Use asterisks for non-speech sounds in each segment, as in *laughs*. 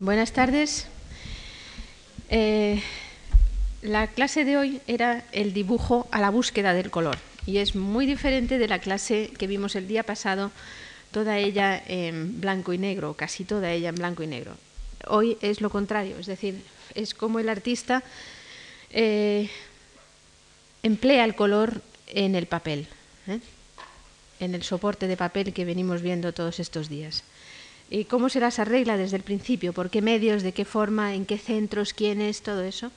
Buenas tardes. Eh, la clase de hoy era el dibujo a la búsqueda del color y es muy diferente de la clase que vimos el día pasado, toda ella en blanco y negro, casi toda ella en blanco y negro. Hoy es lo contrario, es decir, es como el artista eh, emplea el color en el papel, ¿eh? en el soporte de papel que venimos viendo todos estos días y cómo se las arregla desde el principio, por qué medios, de qué forma, en qué centros, quiénes, todo eso,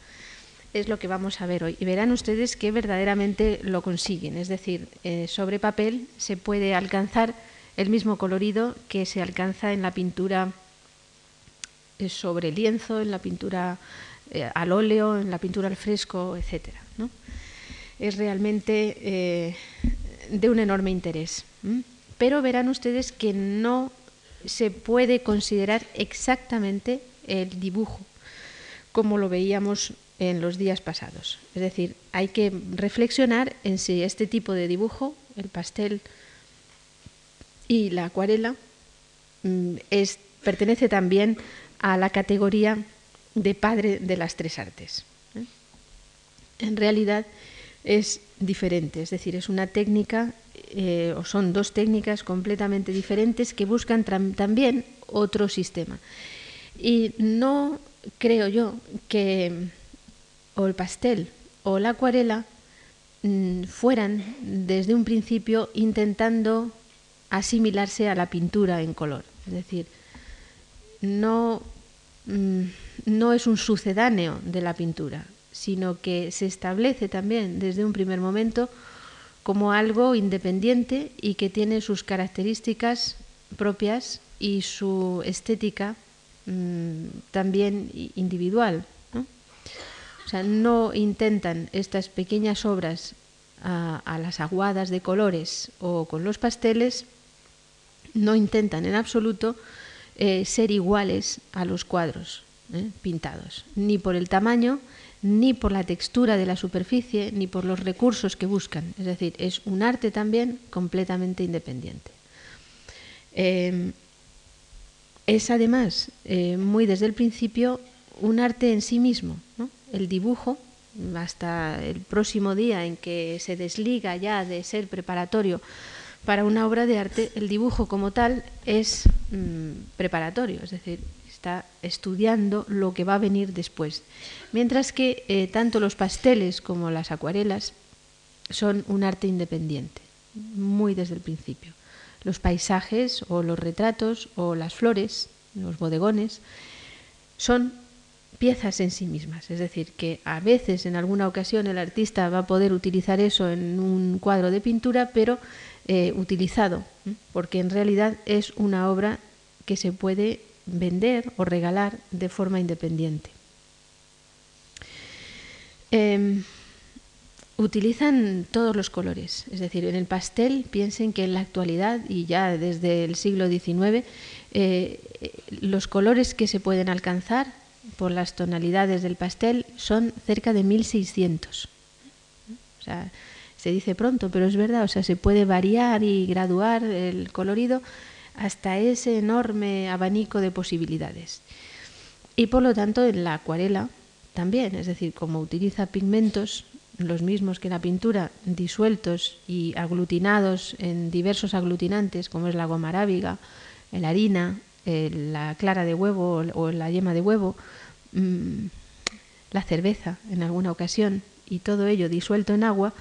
es lo que vamos a ver hoy. Y verán ustedes que verdaderamente lo consiguen, es decir, eh, sobre papel se puede alcanzar el mismo colorido que se alcanza en la pintura eh, sobre lienzo, en la pintura eh, al óleo, en la pintura al fresco, etc. Es realmente de un enorme interés. Pero verán ustedes que no se puede considerar exactamente el dibujo como lo veíamos en los días pasados. Es decir, hay que reflexionar en si este tipo de dibujo, el pastel y la acuarela, mm, pertenece también a la categoría de padre de las tres artes. ¿eh? En realidad es diferente, es decir, es una técnica eh, o son dos técnicas completamente diferentes que buscan también otro sistema. Y no creo yo que o el pastel o la acuarela mm, fueran desde un principio intentando asimilarse a la pintura en color. Es decir, no, mm, no es un sucedáneo de la pintura, sino que se establece también desde un primer momento como algo independiente y que tiene sus características propias y su estética mm, también individual. ¿no? O sea, no intentan estas pequeñas obras a, las aguadas de colores o con los pasteles, no intentan en absoluto eh, ser iguales a los cuadros ¿eh? pintados, ni por el tamaño, ni por la textura de la superficie, ni por los recursos que buscan. Es decir, es un arte también completamente independiente. Em, es además eh, muy desde el principio un arte en sí mismo. El dibujo, hasta el próximo día en que se desliga ya de ser preparatorio para una obra de arte, el dibujo como tal es mm, preparatorio, es decir, está estudiando lo que va a venir después. Mientras que eh, tanto los pasteles como las acuarelas son un arte independiente, muy desde el principio. Los paisajes o los retratos o las flores, los bodegones, son piezas en sí mismas. Es decir, que a veces, en alguna ocasión, el artista va a poder utilizar eso en un cuadro de pintura, pero eh, utilizado, porque en realidad es una obra que se puede vender o regalar de forma independiente. Em, utilizan todos los colores, es decir, en el pastel piensen que en la actualidad y ya desde el siglo XIX eh, los colores que se pueden alcanzar por las tonalidades del pastel son cerca de 1600. O se dice pronto, pero es verdad, o sea, se puede variar y graduar el colorido hasta ese enorme abanico de posibilidades. Y por lo tanto en la acuarela también, es decir, como utiliza pigmentos, los mismos que la pintura, disueltos y aglutinados en diversos aglutinantes, como es la goma arábiga, la harina, la clara de huevo o la yema de huevo, mm, la cerveza en alguna ocasión, y todo ello disuelto en agua,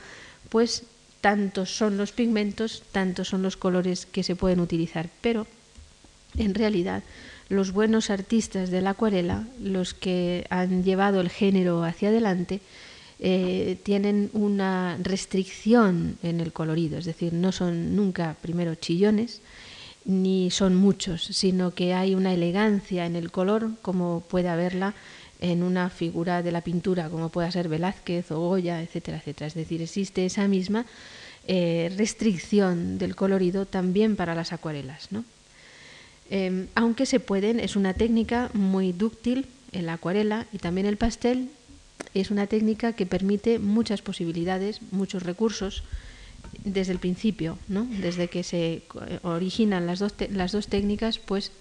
pues tantos son los pigmentos, tantos son los colores que se pueden utilizar. Pero, en realidad, los buenos artistas de la acuarela, los que han llevado el género hacia adelante, eh, tienen una restricción en el colorido, es decir, no son nunca primero chillones, ni son muchos, sino que hay una elegancia en el color, como puede haberla en una figura de la pintura, como pueda ser Velázquez o Goya, etcétera, etcétera. Es decir, existe esa misma eh, restricción del colorido también para las acuarelas. Em, aunque se pueden, es una técnica muy dúctil en la acuarela y también el pastel es una técnica que permite muchas posibilidades, muchos recursos desde el principio, ¿no? desde que se originan las dos, las dos técnicas, pues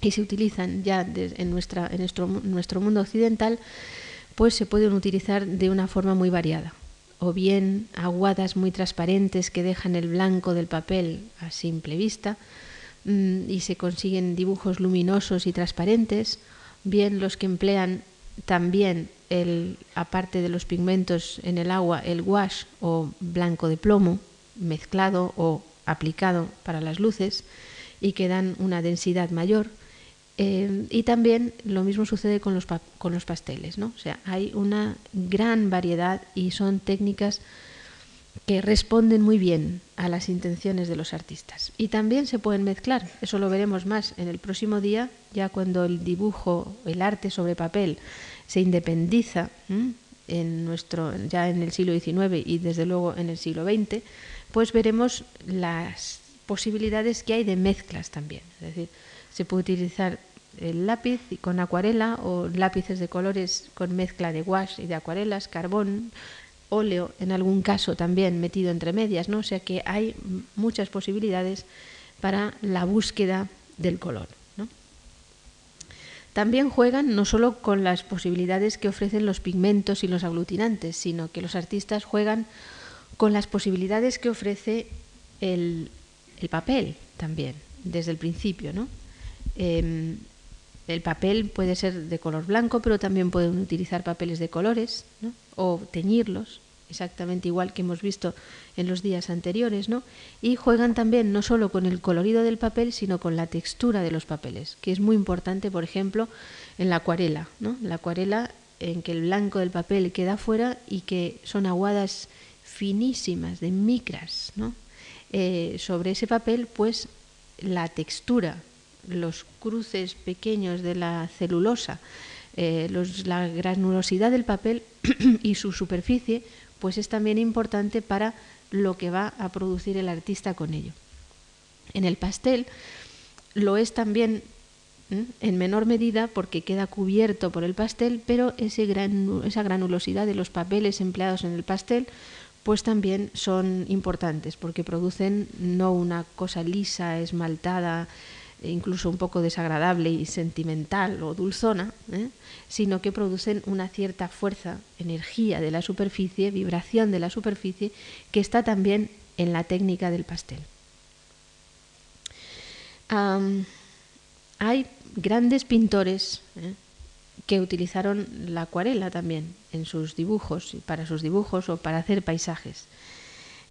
y se utilizan ya en, nuestra, en nuestro, mundo occidental, pues se pueden utilizar de una forma muy variada. O bien aguadas muy transparentes que dejan el blanco del papel a simple vista mm, y se consiguen dibujos luminosos y transparentes, bien los que emplean también el, aparte de los pigmentos en el agua, el wash o blanco de plomo mezclado o aplicado para las luces y que dan una densidad mayor eh, y también lo mismo sucede con los, con los pasteles, ¿no? O sea, hay una gran variedad y son técnicas que responden muy bien a las intenciones de los artistas. Y también se pueden mezclar, eso lo veremos más en el próximo día, ya cuando el dibujo, el arte sobre papel se independiza en nuestro, ya en el siglo XIX y desde luego en el siglo XX, pues veremos las posibilidades que hay de mezclas también. Es decir, se puede utilizar el lápiz y con acuarela o lápices de colores con mezcla de gouache y de acuarelas, carbón, óleo en algún caso también metido entre medias, ¿no? O sea que hay muchas posibilidades para la búsqueda del color. También juegan no solo con las posibilidades que ofrecen los pigmentos y los aglutinantes, sino que los artistas juegan con las posibilidades que ofrece el, papel también, desde el principio. ¿no? Em, el papel puede ser de color blanco, pero también pueden utilizar papeles de colores o teñirlos, exactamente igual que hemos visto en los días anteriores, ¿no? Y juegan también no solo con el colorido del papel, sino con la textura de los papeles, que es muy importante, por ejemplo, en la acuarela, ¿no? La acuarela en que el blanco del papel queda fuera y que son aguadas finísimas, de micras, ¿no? Eh, sobre ese papel, pues la textura los cruces pequeños de la celulosa, eh, la granulosidad del papel *clears throat* y su superficie, pues es también importante para lo que va a producir el artista con ello. En el pastel lo es también en menor medida porque queda cubierto por el pastel, pero ese esa granulosidad de los papeles empleados en el pastel pues también son importantes porque producen no una cosa lisa, esmaltada, incluso un poco desagradable y sentimental o dulzona, ¿eh? sino que producen una cierta fuerza, energía de la superficie, vibración de la superficie, que está también en la técnica del pastel. hay grandes pintores ¿eh? que utilizaron la acuarela también en sus dibujos, para sus dibujos o para hacer paisajes.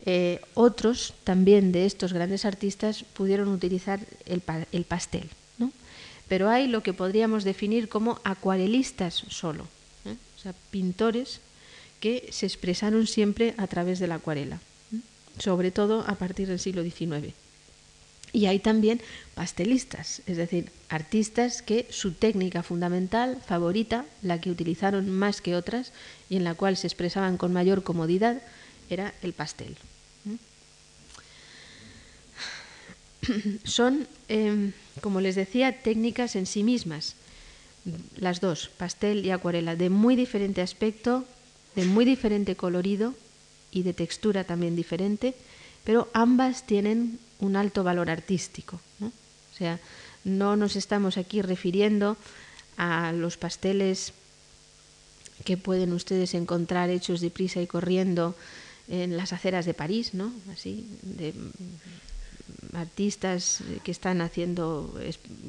Eh, otros también de estos grandes artistas pudieron utilizar el, pastel, pero hay lo que podríamos definir como acuarelistas solo, ¿eh? o sea, pintores que se expresaron siempre a través de la acuarela, sobre todo a partir del siglo XIX. Y hay también pastelistas, es decir, artistas que su técnica fundamental, favorita, la que utilizaron más que otras y en la cual se expresaban con mayor comodidad, era el pastel. *coughs* Son, em, como les decía, técnicas en sí mismas, las dos, pastel y acuarela, de muy diferente aspecto, de muy diferente colorido y de textura también diferente, pero ambas tienen un alto valor artístico. O sea, no nos estamos aquí refiriendo a los pasteles que pueden ustedes encontrar hechos de prisa y corriendo en las aceras de París, ¿no? Así, de artistas que están haciendo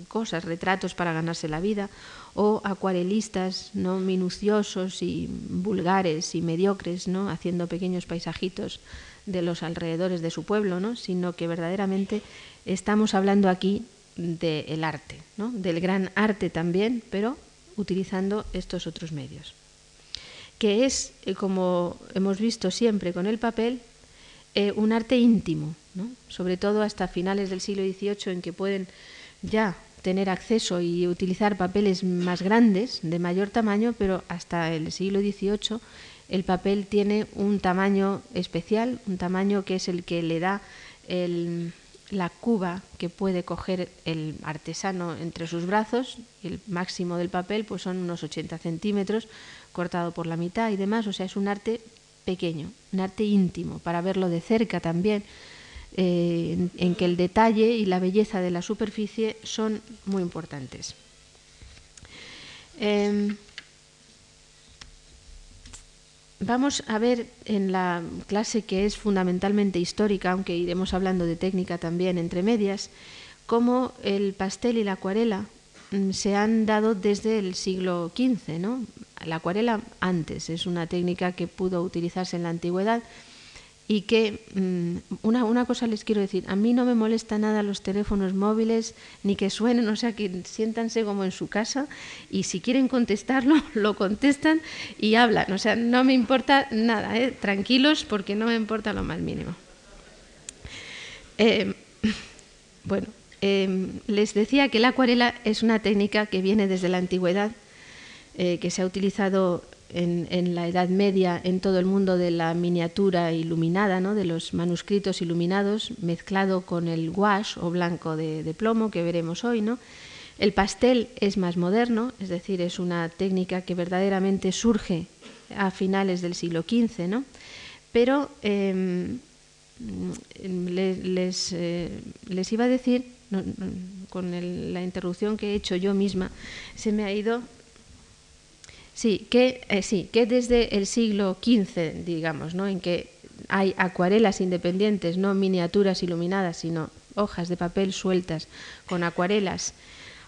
cosas, retratos para ganarse la vida, o acuarelistas no minuciosos y vulgares y mediocres, ¿no? haciendo pequeños paisajitos de los alrededores de su pueblo, ¿no? sino que verdaderamente estamos hablando aquí del arte, ¿no? del gran arte también, pero utilizando estos otros medios que es, eh, como hemos visto siempre con el papel, eh, un arte íntimo, sobre todo hasta finales del siglo XVIII en que pueden ya tener acceso y utilizar papeles más grandes, de mayor tamaño, pero hasta el siglo XVIII el papel tiene un tamaño especial, un tamaño que es el que le da la cuba que puede coger el artesano entre sus brazos. El máximo del papel pues son unos 80 centímetros, cortado por la mitad y demás, o sea, es un arte pequeño, un arte íntimo, para verlo de cerca también. eh, en, que el detalle y la belleza de la superficie son muy importantes. Em, vamos a ver en la clase que es fundamentalmente histórica, aunque iremos hablando de técnica también entre medias, cómo el pastel y la acuarela mm, se han dado desde el siglo XV. ¿no? La acuarela antes es una técnica que pudo utilizarse en la antigüedad y que mm, una, una, cosa les quiero decir, a mí no me molesta nada los teléfonos móviles ni que suenen, o sea, que siéntanse como en su casa y si quieren contestarlo, *laughs* lo contestan y hablan, o sea, no me importa nada, ¿eh? tranquilos porque no me importa lo más mínimo. Eh, *laughs* bueno, eh, les decía que la acuarela es una técnica que viene desde la antigüedad, que se ha utilizado en, la Edad Media en todo el mundo de la miniatura iluminada, de los manuscritos iluminados, mezclado con el gouache o blanco de, plomo que veremos hoy. El pastel es más moderno, es decir, es una técnica que verdaderamente surge a finales del siglo XV, ¿no? pero em, les, eh, les, iba a decir, con la interrupción que he hecho yo misma, se me ha ido Sí, que, eh, sí, que desde el siglo XV, digamos, ¿no? en que hay acuarelas independientes, no miniaturas iluminadas, sino hojas de papel sueltas con acuarelas,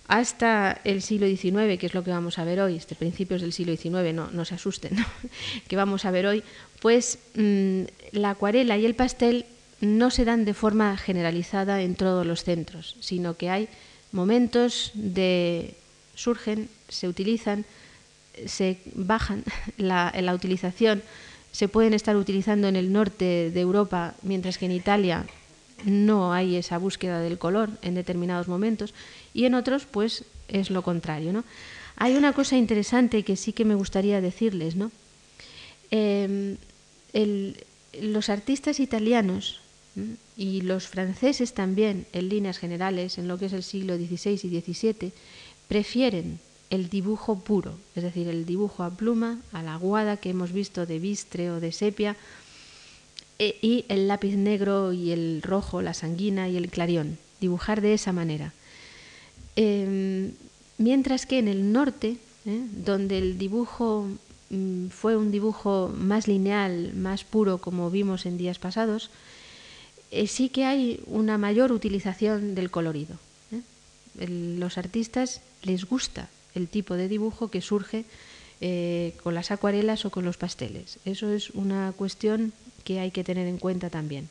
hasta el siglo XIX, que es lo que vamos a ver hoy, este principios del siglo XIX, no, no se asusten, *laughs* que vamos a ver hoy, pues mm, la acuarela y el pastel no se dan de forma generalizada en todos los centros, sino que hay momentos de surgen, se utilizan se bajan *laughs* la, la utilización, se pueden estar utilizando en el norte de Europa, mientras que en Italia no hay esa búsqueda del color en determinados momentos, y en otros, pues es lo contrario. ¿no? Hay una cosa interesante que sí que me gustaría decirles, ¿no? Em, los artistas italianos y los franceses también, en líneas generales, en lo que es el siglo XVI y XVII, prefieren el dibujo puro, es decir, el dibujo a pluma, a la aguada que hemos visto de bistre o de sepia, e, y el lápiz negro y el rojo, la sanguina y el clarión, dibujar de esa manera. Em, mientras que en el norte, ¿eh? donde el dibujo mm, fue un dibujo más lineal, más puro, como vimos en días pasados, eh, sí que hay una mayor utilización del colorido. ¿eh? los artistas les gusta el tipo de dibujo que surge eh, con las acuarelas o con los pasteles. Eso es una cuestión que hay que tener en cuenta también.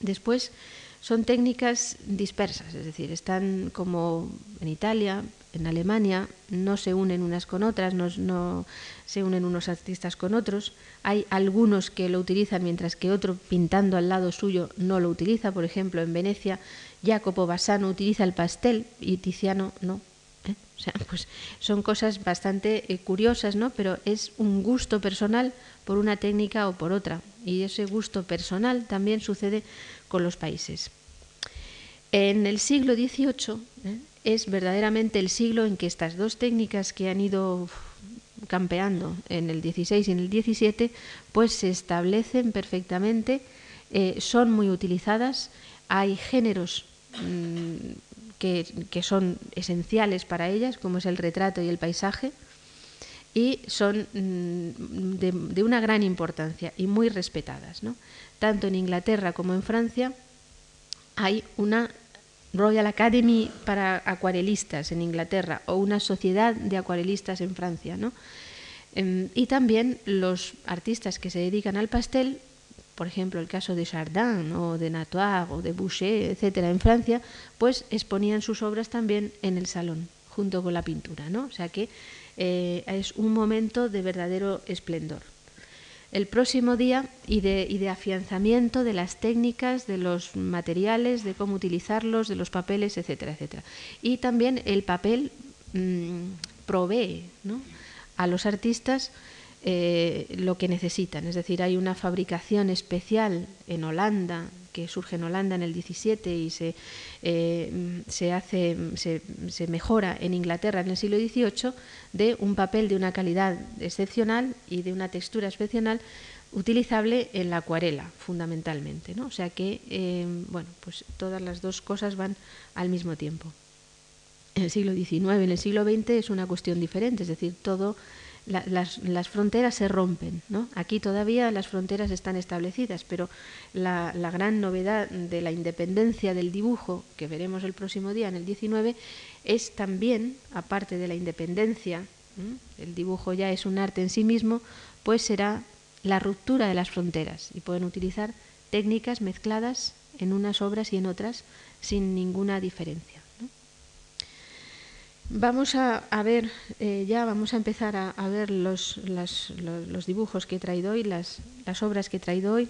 Después son técnicas dispersas, es decir, están como en Italia, en Alemania, no se unen unas con otras, no, se unen unos artistas con otros. Hay algunos que lo utilizan mientras que otro pintando al lado suyo no lo utiliza. Por ejemplo, en Venecia, Jacopo Bassano utiliza el pastel y Tiziano no. O sea, pues son cosas bastante eh, curiosas, ¿no? Pero es un gusto personal por una técnica o por otra. Y ese gusto personal también sucede con los países. En el siglo XVIII ¿eh? es verdaderamente el siglo en que estas dos técnicas que han ido campeando en el XVI y en el XVII, pues se establecen perfectamente, son muy utilizadas, hay géneros que, son esenciales para ellas, como es el retrato y el paisaje, y son mm, de, una gran importancia y muy respetadas. Tanto en Inglaterra como en Francia hay una Royal Academy para acuarelistas en Inglaterra o una sociedad de acuarelistas en Francia. Em, y también los artistas que se dedican al pastel por ejemplo, el caso de Chardin o de Natoire o de Boucher, etcétera, en Francia, pues exponían sus obras también en el salón, junto con la pintura, ¿no? O sea que eh, es un momento de verdadero esplendor. El próximo día y de, y de afianzamiento de las técnicas, de los materiales, de cómo utilizarlos, de los papeles, etcétera, etcétera. Y también el papel mmm, provee ¿no? a los artistas eh, lo que necesitan. Es decir, hay una fabricación especial en Holanda, que surge en Holanda en el 17 y se, eh, se, hace, se, se, mejora en Inglaterra en el siglo XVIII, de un papel de una calidad excepcional y de una textura excepcional utilizable en la acuarela, fundamentalmente. ¿no? O sea que, eh, bueno, pues todas las dos cosas van al mismo tiempo. En el siglo XIX, en el siglo XX es una cuestión diferente, es decir, todo las, fronteras se rompen. ¿no? Aquí todavía las fronteras están establecidas, pero la, gran novedad de la independencia del dibujo, que veremos el próximo día en el 19, es también, aparte de la independencia, el dibujo ya es un arte en sí mismo, pues será la ruptura de las fronteras y pueden utilizar técnicas mezcladas en unas obras y en otras sin ninguna diferencia. Vamos a, ver, eh, ya vamos a empezar a, ver los, dibujos que he traído hoy, las, las obras que he traído hoy,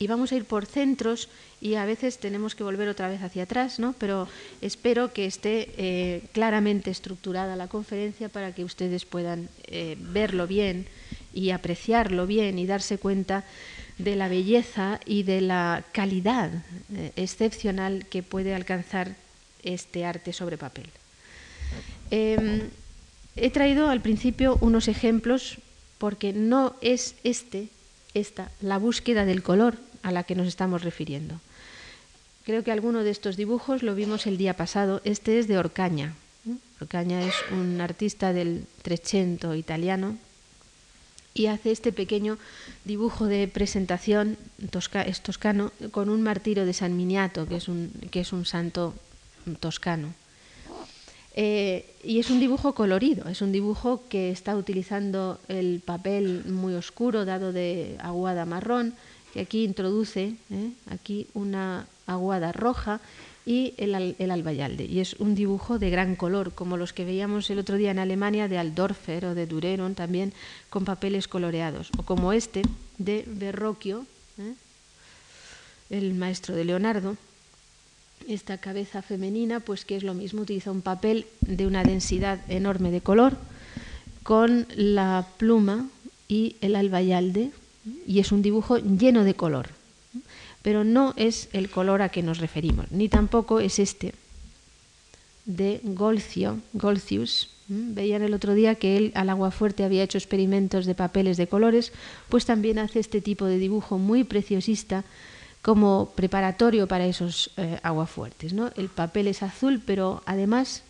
y vamos a ir por centros y a veces tenemos que volver otra vez hacia atrás, ¿no? pero espero que esté eh, claramente estructurada la conferencia para que ustedes puedan eh, verlo bien y apreciarlo bien y darse cuenta de la belleza y de la calidad excepcional que puede alcanzar este arte sobre papel. Em, he traído al principio unos ejemplos porque no es este, esta, la búsqueda del color a la que nos estamos refiriendo. Creo que alguno de estos dibujos lo vimos el día pasado. Este es de Orcaña. Orcaña es un artista del Trecento italiano y hace este pequeño dibujo de presentación es toscano con un martirio de San Miniato, que es un, que es un santo toscano. Eh, y es un dibujo colorido, es un dibujo que está utilizando el papel muy oscuro dado de aguada marrón, que aquí introduce ¿eh? aquí una aguada roja y el, albayalde. Y es un dibujo de gran color, como los que veíamos el otro día en Alemania de Aldorfer o de Dureron, también con papeles coloreados, o como este de Verrocchio, ¿eh? el maestro de Leonardo, esta cabeza femenina, pues que es lo mismo, utiliza un papel de una densidad enorme de color con la pluma y el albayalde y es un dibujo lleno de color. Pero no es el color a que nos referimos, ni tampoco es este de Golcio, Golcius. Veían el otro día que él al agua fuerte había hecho experimentos de papeles de colores, pues también hace este tipo de dibujo muy preciosista como preparatorio para esos eh, aguafuertes. ¿no? El papel es azul, pero además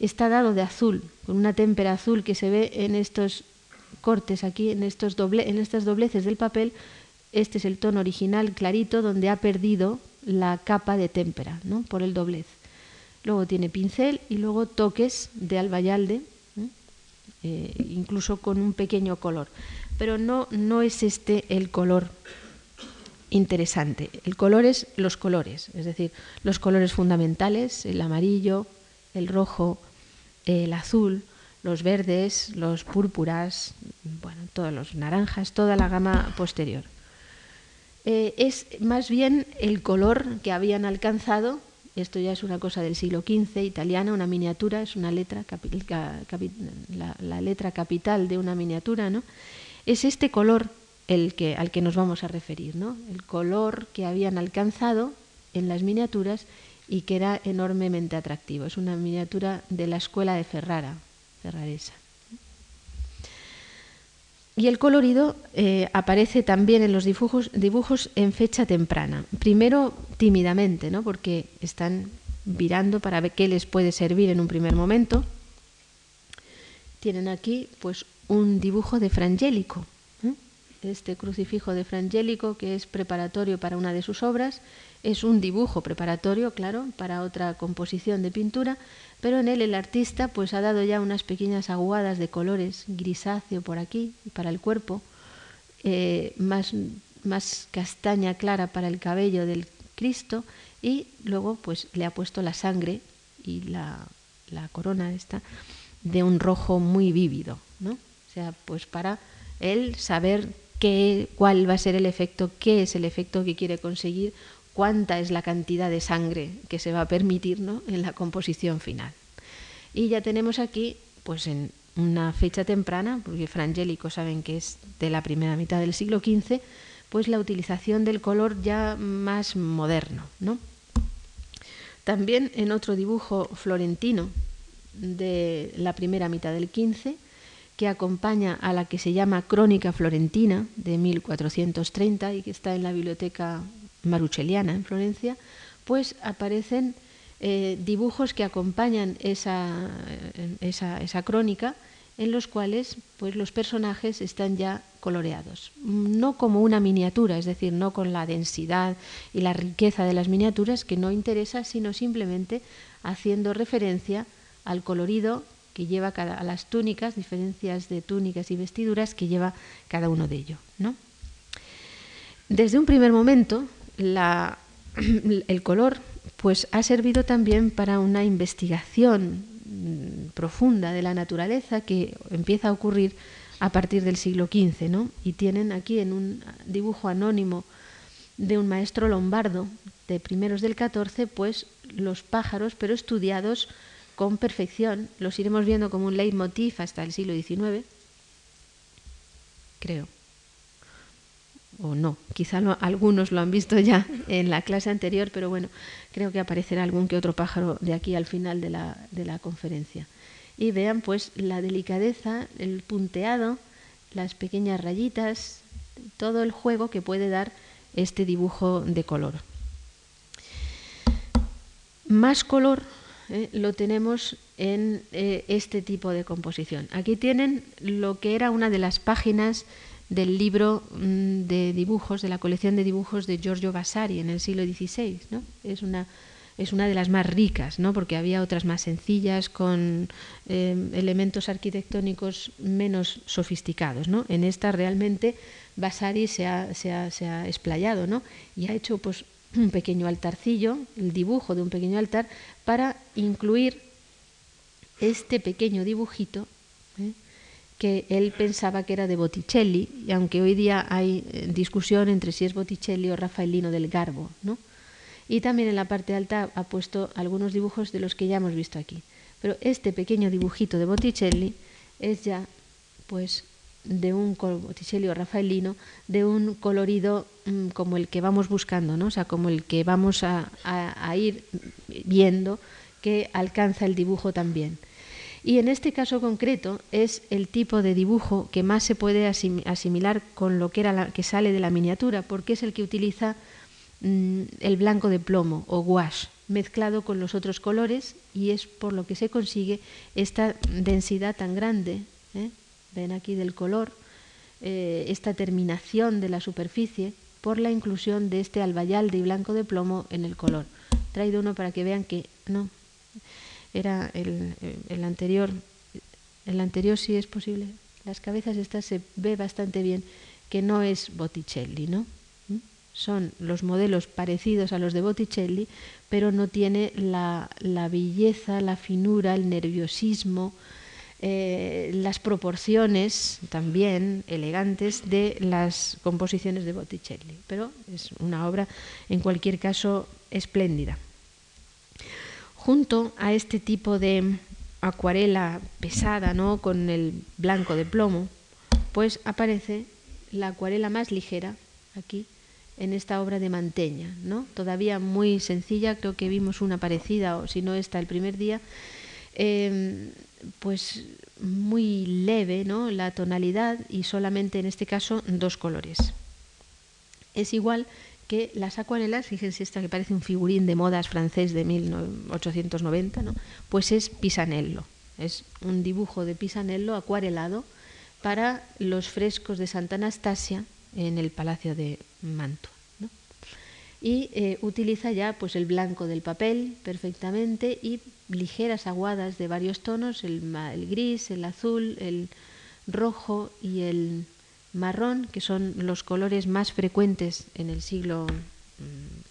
está dado de azul, con una témpera azul que se ve en estos cortes aquí, en, estos doble, en estas dobleces del papel. Este es el tono original clarito donde ha perdido la capa de témpera ¿no? por el doblez. Luego tiene pincel y luego toques de albayalde, eh, incluso con un pequeño color. Pero no, no es este el color interesante. El color es los colores, es decir, los colores fundamentales, el amarillo, el rojo, el azul, los verdes, los púrpuras, bueno, todos los naranjas, toda la gama posterior. Eh, es más bien el color que habían alcanzado, esto ya es una cosa del siglo XV, italiana, una miniatura, es una letra, la, la letra capital de una miniatura, ¿no? Es este color el que, al que nos vamos a referir, ¿no? el color que habían alcanzado en las miniaturas y que era enormemente atractivo. Es una miniatura de la escuela de Ferrara, ferraresa. Y el colorido eh, aparece también en los dibujos, dibujos en fecha temprana. Primero tímidamente, ¿no? porque están virando para ver qué les puede servir en un primer momento. Tienen aquí pues un dibujo de Frangélico, este crucifijo de Frangélico, que es preparatorio para una de sus obras, es un dibujo preparatorio, claro, para otra composición de pintura, pero en él el artista pues ha dado ya unas pequeñas aguadas de colores grisáceo por aquí para el cuerpo, eh, más, más castaña clara para el cabello del Cristo y luego pues le ha puesto la sangre y la, la corona esta de un rojo muy vívido, ¿no? O sea, pues para él saber qué, cuál va a ser el efecto, qué es el efecto que quiere conseguir, cuánta es la cantidad de sangre que se va a permitir en la composición final. Y ya tenemos aquí, pues en una fecha temprana, porque Frangélico saben que es de la primera mitad del siglo XV, pues la utilización del color ya más moderno. ¿no? También en otro dibujo florentino de la primera mitad del XV, que acompaña a la que se llama Crónica Florentina de 1430 y que está en la biblioteca marucheliana en Florencia, pues aparecen eh, dibujos que acompañan esa, esa, esa, crónica en los cuales pues, los personajes están ya coloreados, no como una miniatura, es decir, no con la densidad y la riqueza de las miniaturas que no interesa, sino simplemente haciendo referencia al colorido que lleva cada, a las túnicas, diferencias de túnicas y vestiduras que lleva cada uno de ellos. ¿no? Desde un primer momento, *clears throat* el color pues, ha servido también para una investigación mm, profunda de la naturaleza que empieza a ocurrir a partir del siglo XV. ¿no? Y tienen aquí en un dibujo anónimo de un maestro lombardo de primeros del XIV, pues los pájaros, pero estudiados con perfección, los iremos viendo como un leitmotiv hasta el siglo XIX, creo. O no, quizá algunos lo han visto ya *laughs* en la clase anterior, pero bueno, creo que aparecerá algún que otro pájaro de aquí al final de la, de la conferencia. Y vean pues la delicadeza, el punteado, las pequeñas rayitas, todo el juego que puede dar este dibujo de color. Más color ¿eh? lo tenemos en eh, este tipo de composición. Aquí tienen lo que era una de las páginas del libro mm, de dibujos, de la colección de dibujos de Giorgio Vasari en el siglo XVI. ¿no? Es, una, es una de las más ricas, ¿no? porque había otras más sencillas con eh, elementos arquitectónicos menos sofisticados. ¿no? En esta realmente Vasari se ha, se ha, se ha explayado ¿no? y ha hecho pues, un pequeño altarcillo, el dibujo de un pequeño altar, para incluir este pequeño dibujito ¿eh? que él pensaba que era de Botticelli, y aunque hoy día hay eh, discusión entre si es Botticelli o Rafaelino del Garbo. ¿no? Y también en la parte alta ha puesto algunos dibujos de los que ya hemos visto aquí. Pero este pequeño dibujito de Botticelli es ya pues de un Botticelli Rafaelino, de un colorido mm, como el que vamos buscando, ¿no? o sea, como el que vamos a, ir viendo que alcanza el dibujo también. Y en este caso concreto es el tipo de dibujo que más se puede asimilar con lo que, era que sale de la miniatura, porque es el que utiliza mm, el blanco de plomo o gouache mezclado con los otros colores y es por lo que se consigue esta densidad tan grande. ¿eh? Ven aquí del color, eh, esta terminación de la superficie por la inclusión de este albayalde y blanco de plomo en el color. traído uno para que vean que no, era el, el anterior, el anterior sí es posible. Las cabezas estas se ve bastante bien que no es Botticelli, ¿no? ¿Mm? Son los modelos parecidos a los de Botticelli, pero no tiene la, la belleza, la finura, el nerviosismo, eh, las proporciones también elegantes de las composiciones de Botticelli, pero es una obra en cualquier caso espléndida. Junto a este tipo de acuarela pesada, ¿no? con el blanco de plomo, pues aparece la acuarela más ligera aquí en esta obra de Manteña, ¿no? Todavía muy sencilla, creo que vimos una parecida, o si no esta el primer día, eh, pues muy leve ¿no? la tonalidad y solamente en este caso dos colores. Es igual que las acuarelas, fíjense esta que parece un figurín de modas francés de 1890, ¿no? pues es Pisanello, es un dibujo de Pisanello acuarelado para los frescos de Santa Anastasia en el Palacio de Mantua y eh, utiliza ya pues el blanco del papel perfectamente y ligeras aguadas de varios tonos, el, gris, el azul, el rojo y el marrón, que son los colores más frecuentes en el siglo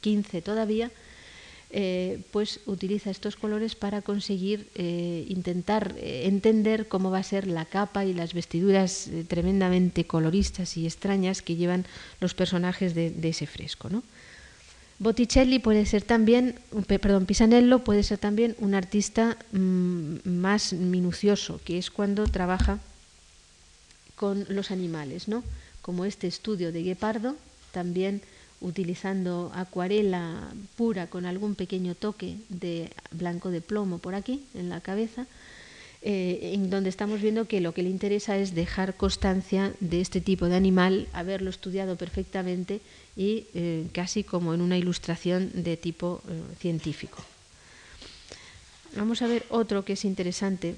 XV todavía, eh, pues utiliza estos colores para conseguir eh, intentar entender cómo va a ser la capa y las vestiduras tremendamente coloristas y extrañas que llevan los personajes de, de ese fresco. ¿no? Botticelli puede ser también, perdón, Pisanello puede ser también un artista mm, más minucioso, que es cuando trabaja con los animales, ¿no? Como este estudio de Guepardo, también utilizando acuarela pura con algún pequeño toque de blanco de plomo por aquí en la cabeza, eh, en donde estamos viendo que lo que le interesa es dejar constancia de este tipo de animal, haberlo estudiado perfectamente y eh, casi como en una ilustración de tipo eh, científico. Vamos a ver otro que es interesante,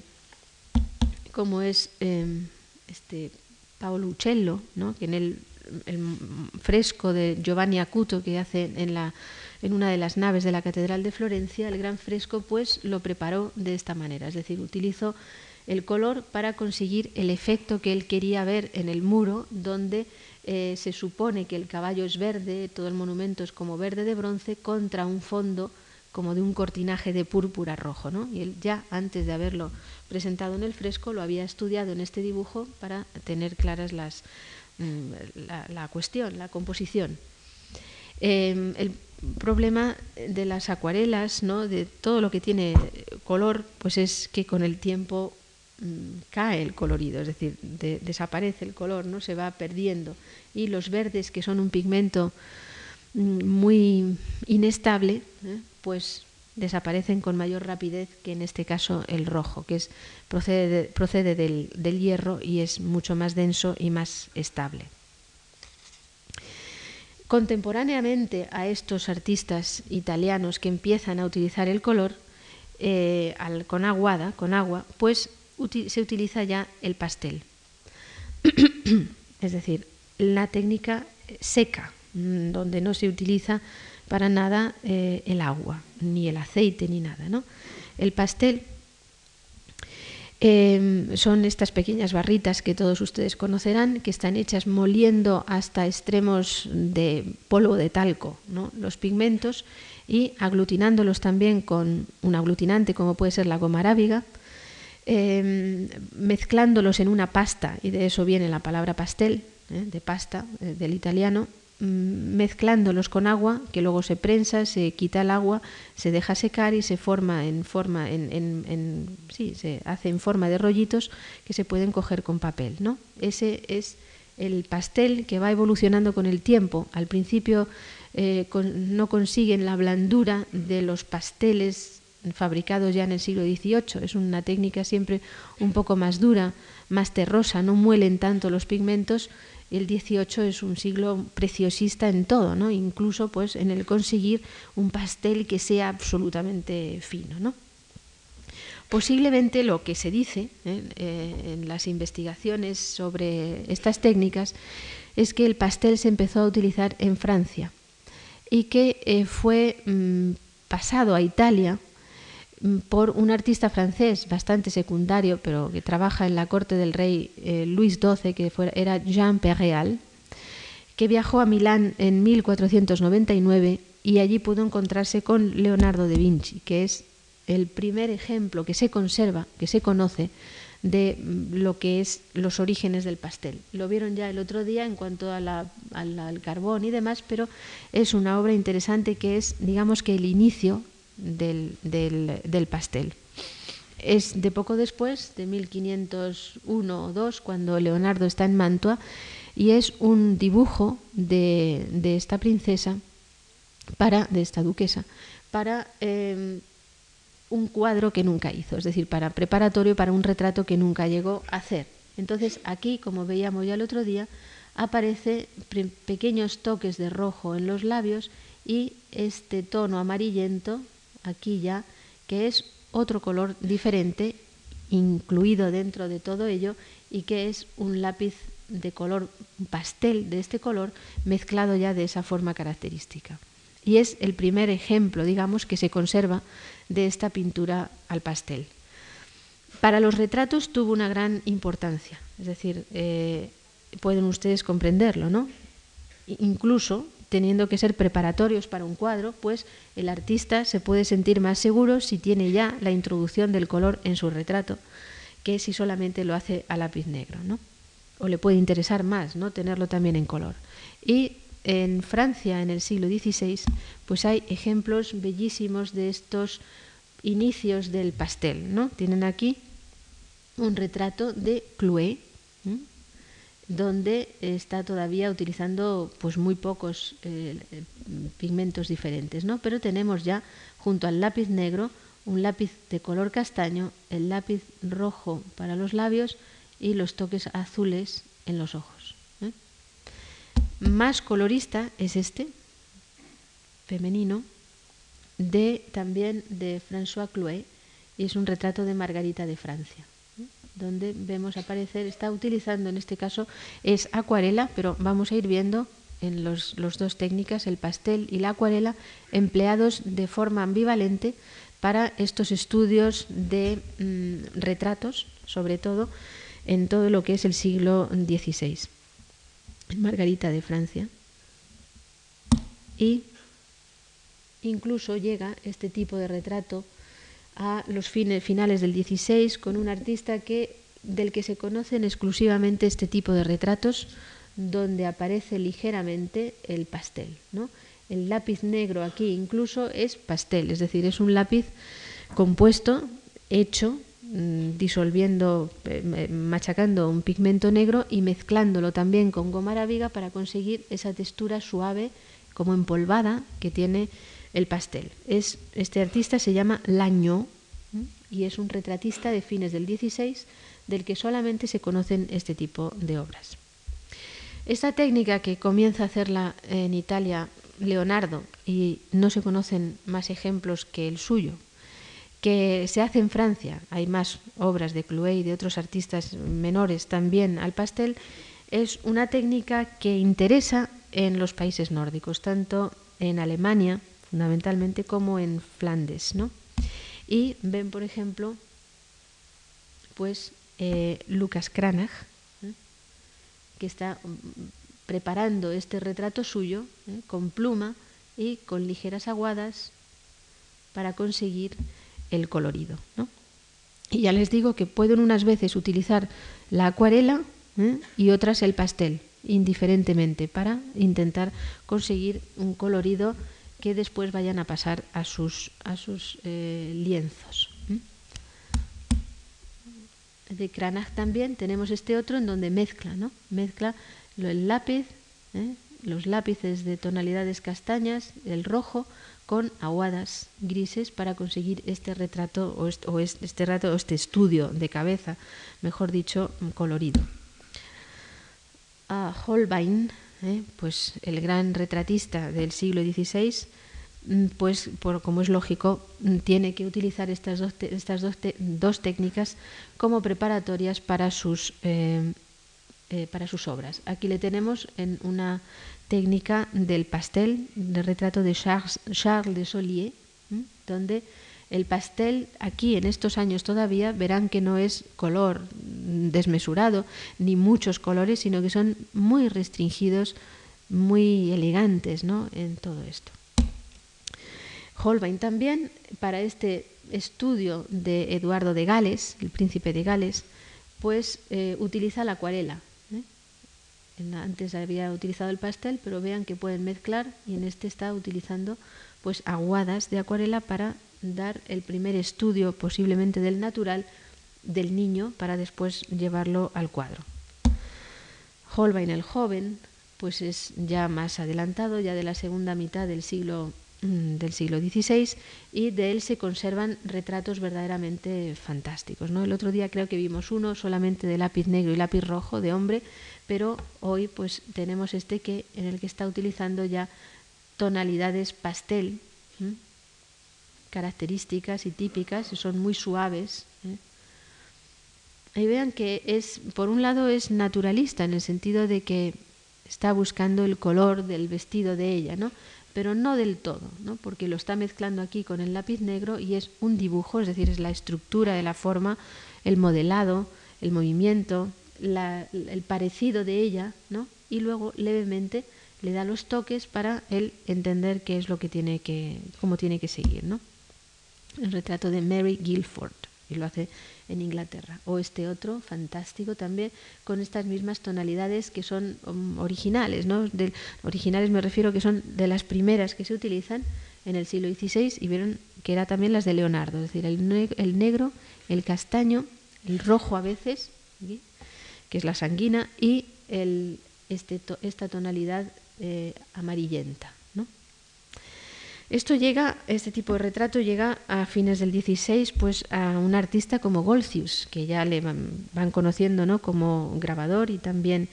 como es este Paolo Uccello, ¿no? que en el, fresco de Giovanni Acuto que hace en la en una de las naves de la Catedral de Florencia, el gran fresco pues lo preparó de esta manera, es decir, utilizó el color para conseguir el efecto que él quería ver en el muro, donde eh, se supone que el caballo es verde, todo el monumento es como verde de bronce, contra un fondo como de un cortinaje de púrpura rojo. ¿no? Y él ya antes de haberlo presentado en el fresco lo había estudiado en este dibujo para tener claras las, mm, la, cuestión, la composición. El problema de las acuarelas, ¿no? de todo lo que tiene color, pues es que con el tiempo mm, cae el colorido, es decir, desaparece el color, no se va perdiendo. Y los verdes, que son un pigmento mm, muy inestable, ¿eh? pues desaparecen con mayor rapidez que en este caso el rojo, que es, procede, procede del hierro y es mucho más denso y más estable. Contemporáneamente a estos artistas italianos que empiezan a utilizar el color eh, con aguada, con agua, pues se utiliza ya el pastel. *clears throat* es decir, la técnica seca, mm, donde no se utiliza para nada eh, el agua, ni el aceite, ni nada. ¿no? El pastel Em, son estas pequeñas barritas que todos ustedes conocerán, que están hechas moliendo hasta extremos de polvo de talco los pigmentos y aglutinándolos también con un aglutinante como puede ser la goma arábiga, em, mezclándolos en una pasta, y de eso viene la palabra pastel, ¿eh? de pasta, eh, del italiano, mezclándolos con agua, que luego se prensa, se quita el agua, se deja secar y se forma en forma, en, sí, se hace en forma de rollitos que se pueden coger con papel, ¿no? Ese es el pastel que va evolucionando con el tiempo. Al principio eh, no consiguen la blandura de los pasteles fabricados ya en el siglo XVIII. Es una técnica siempre un poco más dura, más terrosa, no muelen tanto los pigmentos el 18 es un siglo preciosista en todo, ¿no? incluso pues, en el conseguir un pastel que sea absolutamente fino. ¿no? Posiblemente lo que se dice ¿eh? Eh, en las investigaciones sobre estas técnicas es que el pastel se empezó a utilizar en Francia y que eh, fue mm, pasado a Italia por un artista francés bastante secundario, pero que trabaja en la corte del rey eh, Luis XII, que era Jean Perreal, que viajó a Milán en 1499 y allí pudo encontrarse con Leonardo da Vinci, que es el primer ejemplo que se conserva, que se conoce de mm, lo que es los orígenes del pastel. Lo vieron ya el otro día en cuanto al carbón y demás, pero es una obra interesante que es, digamos que el inicio del, del, pastel. Es de poco después, de 1501 o 2, cuando Leonardo está en Mantua, y es un dibujo de, de esta princesa, para, de esta duquesa, para em, un cuadro que nunca hizo, es decir, para preparatorio para un retrato que nunca llegó a hacer. Entonces aquí, como veíamos ya el otro día, aparece pequeños toques de rojo en los labios y este tono amarillento aquí ya, que es otro color diferente incluido dentro de todo ello y que es un lápiz de color pastel de este color mezclado ya de esa forma característica. Y es el primer ejemplo, digamos, que se conserva de esta pintura al pastel. Para los retratos tuvo una gran importancia, es decir, eh, pueden ustedes comprenderlo, ¿no? Incluso teniendo que ser preparatorios para un cuadro, pues el artista se puede sentir más seguro si tiene ya la introducción del color en su retrato que si solamente lo hace a lápiz negro, ¿no? O le puede interesar más, ¿no? Tenerlo también en color. Y en Francia, en el siglo XVI, pues hay ejemplos bellísimos de estos inicios del pastel, ¿no? Tienen aquí un retrato de Clouet, donde está todavía utilizando pues muy pocos eh, pigmentos diferentes, ¿no? Pero tenemos ya junto al lápiz negro un lápiz de color castaño, el lápiz rojo para los labios y los toques azules en los ojos. ¿eh? Más colorista es este, femenino, de también de François Clouet, y es un retrato de Margarita de Francia, ¿eh? Donde vemos aparecer, está utilizando en este caso, es acuarela, pero vamos a ir viendo en los, dos técnicas, el pastel y la acuarela, empleados de forma ambivalente para estos estudios de mm, retratos, sobre todo en todo lo que es el siglo XVI. Margarita de Francia. Y incluso llega este tipo de retrato a los fines, finales del XVI con un artista que, del que se conocen exclusivamente este tipo de retratos, donde aparece ligeramente el pastel. ¿no? El lápiz negro aquí incluso es pastel, es decir, es un lápiz compuesto, hecho, mm, disolviendo, eh, machacando un pigmento negro y mezclándolo también con goma arábiga para conseguir esa textura suave, como empolvada, que tiene el pastel. Es, este artista se llama Laño y es un retratista de fines del XVI del que solamente se conocen este tipo de obras. Esta técnica que comienza a hacerla en Italia Leonardo, y no se conocen más ejemplos que el suyo, que se hace en Francia, hay más obras de Clouet y de otros artistas menores también al pastel, es una técnica que interesa en los países nórdicos, tanto en Alemania fundamentalmente como en Flandes. ¿no? Y ven, por ejemplo, pues eh, Lucas Cranach, que está mm, preparando este retrato suyo ¿eh? con pluma y con ligeras aguadas para conseguir el colorido. Y ya les digo que pueden unas veces utilizar la acuarela ¿eh? y otras el pastel, indiferentemente, para intentar conseguir un colorido que después vayan a pasar a sus, a sus eh, lienzos de Cranach también tenemos este otro en donde mezcla, ¿no? Mezcla el lápiz, ¿eh? los lápices de tonalidades castañas, el rojo, con aguadas grises para conseguir este retrato o este, este, o este estudio de cabeza, mejor dicho, colorido. Holbein, ¿eh? pues el gran retratista del siglo XVI, Mm, pues por, como es lógico, mm, tiene que utilizar estas dos, estas dos, dos técnicas como preparatorias para sus, eh, eh, para sus obras. Aquí le tenemos en una técnica del pastel, de retrato de Charles, Charles de Solier, donde el pastel aquí en estos años todavía verán que no es color desmesurado ni muchos colores, sino que son muy restringidos, muy elegantes ¿no? en todo esto. Holbein también, para este estudio de Eduardo de Gales, el príncipe de Gales, pues eh, utiliza la acuarela. ¿eh? Antes había utilizado el pastel, pero vean que pueden mezclar y en este está utilizando pues aguadas de acuarela para dar el primer estudio posiblemente del natural del niño para después llevarlo al cuadro. Holbein el joven pues es ya más adelantado, ya de la segunda mitad del siglo Mm, del siglo XVI y de él se conservan retratos verdaderamente fantásticos. ¿no? El otro día creo que vimos uno solamente de lápiz negro y lápiz rojo de hombre, pero hoy pues tenemos este que en el que está utilizando ya tonalidades pastel, características y típicas, son muy suaves. Ahí vean que es, por un lado, es naturalista en el sentido de que está buscando el color del vestido de ella, ¿no? pero no del todo, ¿no? porque lo está mezclando aquí con el lápiz negro y es un dibujo, es decir, es la estructura de la forma, el modelado, el movimiento, el parecido de ella, ¿no? y luego levemente le da los toques para él entender qué es lo que tiene que, cómo tiene que seguir, ¿no? El retrato de Mary Guilford y lo hace en Inglaterra. O este otro, fantástico también, con estas mismas tonalidades que son um, originales. ¿no? De, originales me refiero que son de las primeras que se utilizan en el siglo XVI y vieron que eran también las de Leonardo, es decir, el, negro, el castaño, el rojo a veces, que es la sanguina, y el, este, esta tonalidad eh, amarillenta. Esto llega, este tipo de retrato llega a fines del XVI pues, a un artista como Golcius, que ya le van, conociendo ¿no? como grabador y también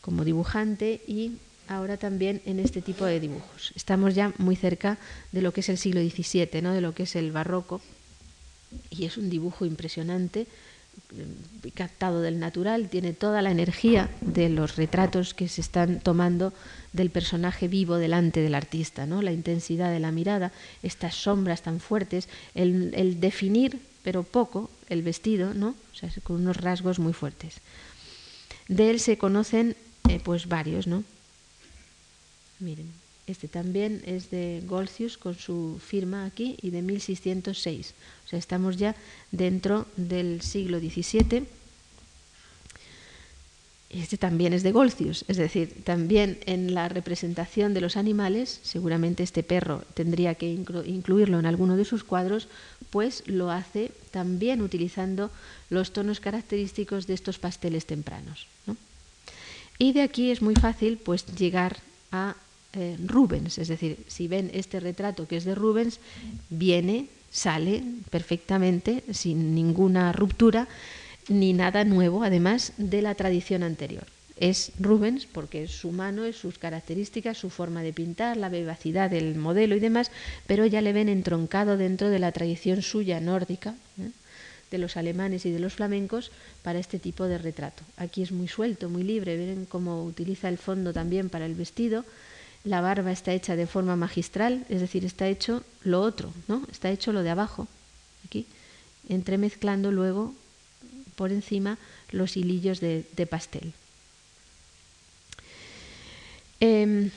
como dibujante y ahora también en este tipo de dibujos. Estamos ya muy cerca de lo que es el siglo XVII, ¿no? de lo que es el barroco, y es un dibujo impresionante, captado del natural, tiene toda la energía de los retratos que se están tomando del personaje vivo delante del artista, ¿no? la intensidad de la mirada, estas sombras tan fuertes, el, definir, pero poco, el vestido, ¿no? o sea, con unos rasgos muy fuertes. De él se conocen eh, pues varios, ¿no? Miren, este también es de Golcius con su firma aquí y de 1606. O sea, estamos ya dentro del siglo XVII. Este también es de Golcius, es decir, también en la representación de los animales, seguramente este perro tendría que incluirlo en alguno de sus cuadros, pues lo hace también utilizando los tonos característicos de estos pasteles tempranos. Y de aquí es muy fácil pues llegar a eh, Rubens, es decir, si ven este retrato que es de Rubens, viene, sale perfectamente, sin ninguna ruptura, ni nada nuevo, además de la tradición anterior. Es Rubens porque es su mano, es sus características, su forma de pintar, la vivacidad del modelo y demás, pero ya le ven entroncado dentro de la tradición suya nórdica. ¿eh? de los alemanes y de los flamencos para este tipo de retrato. Aquí es muy suelto, muy libre, ven cómo utiliza el fondo también para el vestido, la barba está hecha de forma magistral, es decir, está hecho lo otro, ¿no? Está hecho lo de abajo, aquí, entremezclando luego por encima los hilillos de, pastel. Em,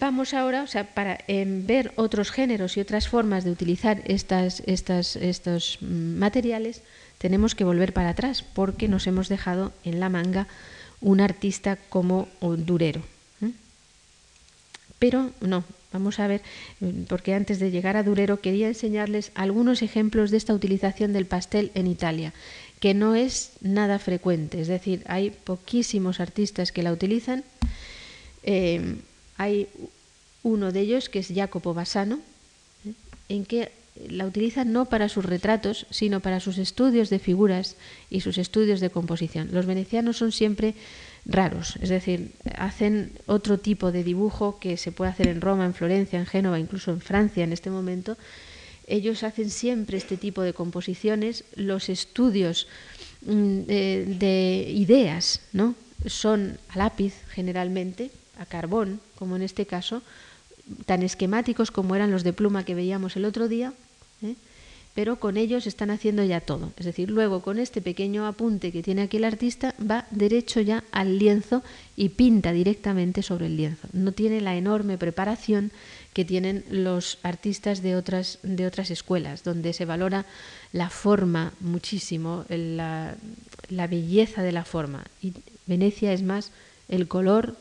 vamos ahora, o sea, para em, ver otros géneros y otras formas de utilizar estas, estas, estos materiales, tenemos que volver para atrás porque nos hemos dejado en la manga un artista como Durero. Pero no, vamos a ver, porque antes de llegar a Durero quería enseñarles algunos ejemplos de esta utilización del pastel en Italia, que no es nada frecuente, es decir, hay poquísimos artistas que la utilizan. Eh, hay uno de ellos que es Jacopo Bassano, ¿eh? en que la utiliza no para sus retratos, sino para sus estudios de figuras y sus estudios de composición. Los venecianos son siempre raros, es decir, hacen otro tipo de dibujo que se puede hacer en Roma, en Florencia, en Génova, incluso en Francia en este momento. Ellos hacen siempre este tipo de composiciones, los estudios mm, de, ideas, ¿no? Son a lápiz generalmente, a carbón, como en este caso, tan esquemáticos como eran los de pluma que veíamos el otro día, ¿eh? Pero con ellos están haciendo ya todo. Es decir, luego con este pequeño apunte que tiene aquí el artista va derecho ya al lienzo y pinta directamente sobre el lienzo. No tiene la enorme preparación que tienen los artistas de otras, de otras escuelas, donde se valora la forma muchísimo, la, la belleza de la forma. Y Venecia es más el color,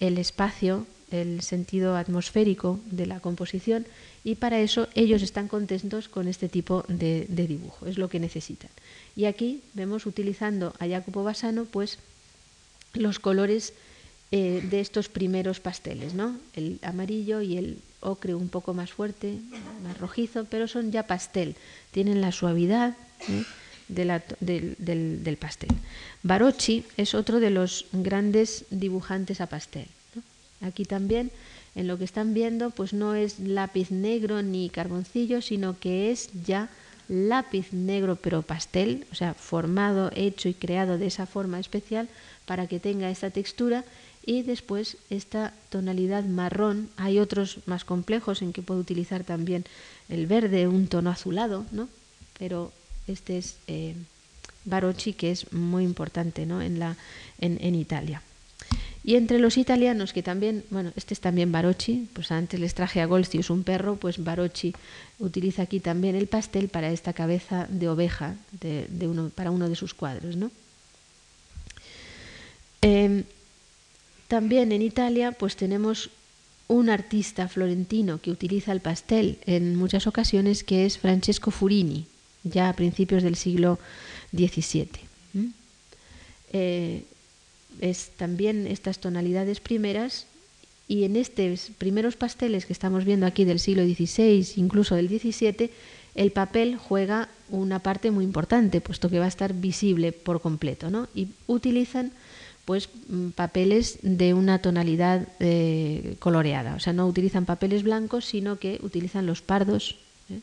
el espacio, el sentido atmosférico de la composición y para eso ellos están contentos con este tipo de, dibujo, es lo que necesitan. Y aquí vemos utilizando a Jacopo Bassano pues los colores eh, de estos primeros pasteles, ¿no? el amarillo y el ocre un poco más fuerte, más rojizo, pero son ya pastel, tienen la suavidad ¿eh? del, pastel. Barocci es otro de los grandes dibujantes a pastel. Aquí también en lo que están viendo pues no es lápiz negro ni carboncillo, sino que es ya lápiz negro pero pastel, o sea, formado, hecho y creado de esa forma especial para que tenga esta textura y después esta tonalidad marrón. Hay otros más complejos en que puedo utilizar también el verde, un tono azulado, ¿no? Pero este es eh, que es muy importante ¿no? en Italia. Y entre los italianos, que también, bueno, este es también Barocci, pues antes les traje a Golcius un perro, pues Barocci utiliza aquí también el pastel para esta cabeza de oveja de, para uno de sus cuadros. ¿no? Em, también en Italia, pues tenemos un artista florentino que utiliza el pastel en muchas ocasiones, que es Francesco Furini, ya a principios del siglo XVII es también estas tonalidades primeras y en estos primeros pasteles que estamos viendo aquí del siglo XVI, incluso del XVII, el papel juega una parte muy importante, puesto que va a estar visible por completo, ¿no? Y utilizan pues mm, papeles de una tonalidad eh, coloreada, o sea, no utilizan papeles blancos, sino que utilizan los pardos, ¿eh?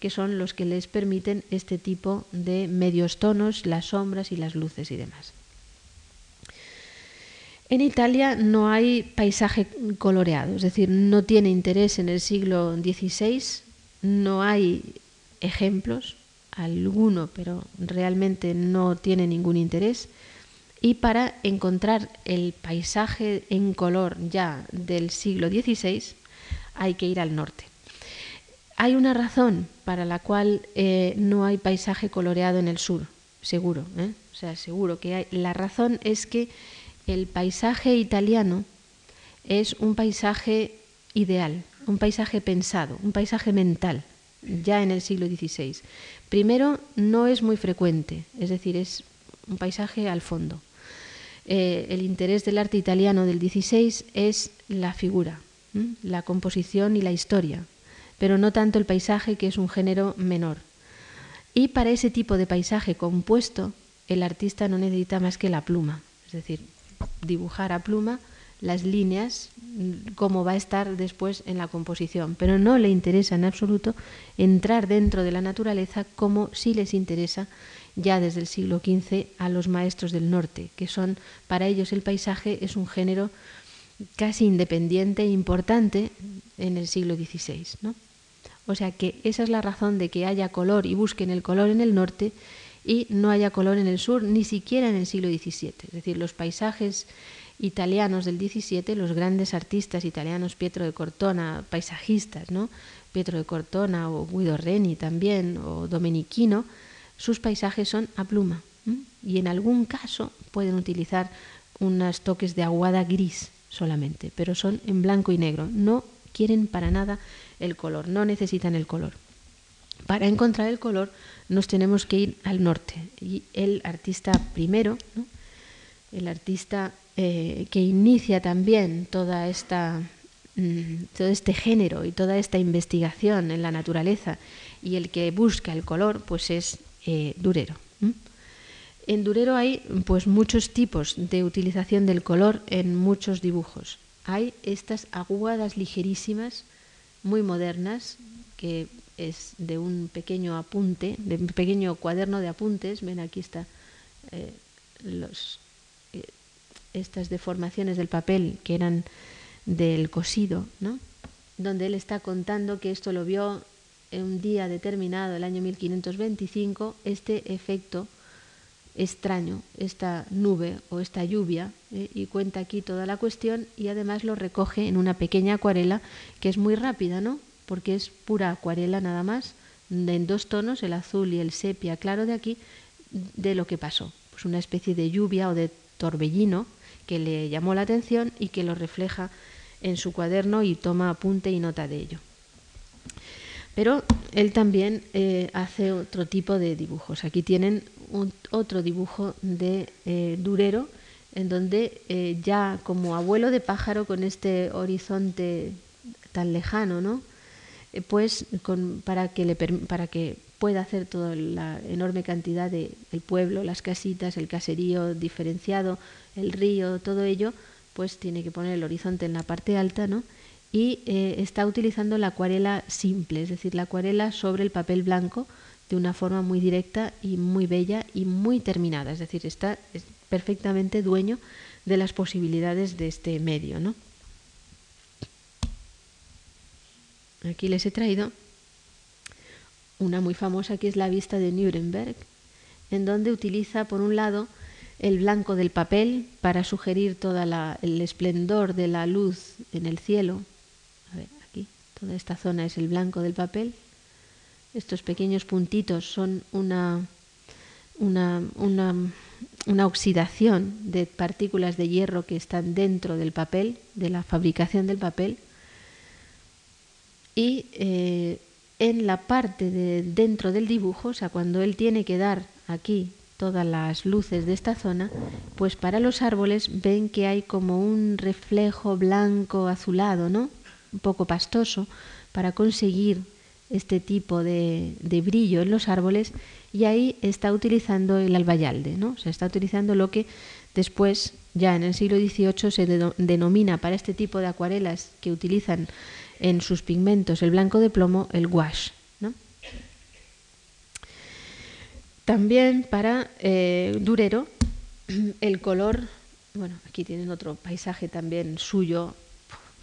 que son los que les permiten este tipo de medios tonos, las sombras y las luces y demás. En Italia no hay paisaje coloreado, es decir, no tiene interés en el siglo XVI, no hay ejemplos, alguno, pero realmente no tiene ningún interés. Y para encontrar el paisaje en color ya del siglo XVI hay que ir al norte. Hay una razón para la cual eh, no hay paisaje coloreado en el sur, seguro. ¿eh? O sea, seguro que hay. La razón es que el paisaje italiano es un paisaje ideal, un paisaje pensado, un paisaje mental, ya en el siglo XVI. Primero, no es muy frecuente, es decir, es un paisaje al fondo. Eh, el interés del arte italiano del XVI es la figura, la composición y la historia, pero no tanto el paisaje, que es un género menor. Y para ese tipo de paisaje compuesto, el artista no necesita más que la pluma, es decir, dibujar a pluma las líneas, cómo va a estar después en la composición, pero no le interesa en absoluto entrar dentro de la naturaleza como sí les interesa ya desde el siglo XV a los maestros del norte, que son, para ellos el paisaje es un género casi independiente e importante en el siglo XVI. ¿no? O sea que esa es la razón de que haya color y busquen el color en el norte y no haya color en el sur, ni siquiera en el siglo XVII. Es decir, los paisajes italianos del XVII, los grandes artistas italianos, Pietro de Cortona, paisajistas, ¿no? Pietro de Cortona o Guido Reni también, o Domenichino, sus paisajes son a pluma y en algún caso pueden utilizar unos toques de aguada gris solamente, pero son en blanco y negro. No quieren para nada el color, no necesitan el color. Para encontrar el color nos tenemos que ir al norte y el artista primero, el artista eh, que inicia también toda esta, mm, todo este género y toda esta investigación en la naturaleza y el que busca el color, pues es eh, Durero. En Durero hay pues muchos tipos de utilización del color en muchos dibujos. Hay estas aguadas ligerísimas, muy modernas, que es de un pequeño apunte, de un pequeño cuaderno de apuntes. Ven, aquí está eh, eh, estas deformaciones del papel que eran del cosido, ¿no? donde él está contando que esto lo vio en un día determinado, el año 1525, este efecto extraño, esta nube o esta lluvia, ¿eh? y cuenta aquí toda la cuestión y además lo recoge en una pequeña acuarela que es muy rápida, ¿no? Porque es pura acuarela nada más, en dos tonos, el azul y el sepia claro de aquí, de lo que pasó. Pues una especie de lluvia o de torbellino que le llamó la atención y que lo refleja en su cuaderno y toma apunte y nota de ello. Pero él también eh, hace otro tipo de dibujos. Aquí tienen otro dibujo de eh, Durero, en donde eh, ya como abuelo de pájaro con este horizonte tan lejano, ¿no? Eh, pues para, que le, para que pueda hacer toda la enorme cantidad de el pueblo, las casitas, el caserío diferenciado, el río, todo ello, pues tiene que poner el horizonte en la parte alta, ¿no? Y eh, está utilizando la acuarela simple, es decir, la acuarela sobre el papel blanco de una forma muy directa y muy bella y muy terminada, es decir, está perfectamente dueño de las posibilidades de este medio, ¿no? Aquí les he traído una muy famosa que es la vista de Nuremberg, en donde utiliza por un lado el blanco del papel para sugerir todo el esplendor de la luz en el cielo. A ver, aquí, toda esta zona es el blanco del papel. Estos pequeños puntitos son una, una, una, una oxidación de partículas de hierro que están dentro del papel, de la fabricación del papel y eh, en la parte de dentro del dibujo, o sea, cuando él tiene que dar aquí todas las luces de esta zona, pues para los árboles ven que hay como un reflejo blanco azulado, ¿no? Un poco pastoso, para conseguir este tipo de, brillo en los árboles y ahí está utilizando el albayalde, ¿no? Se está utilizando lo que después, ya en el siglo XVIII, se denomina para este tipo de acuarelas que utilizan en sus pigmentos el blanco de plomo, el gouache. También para eh, Durero, *clears throat* el color, bueno, aquí tienen otro paisaje también suyo,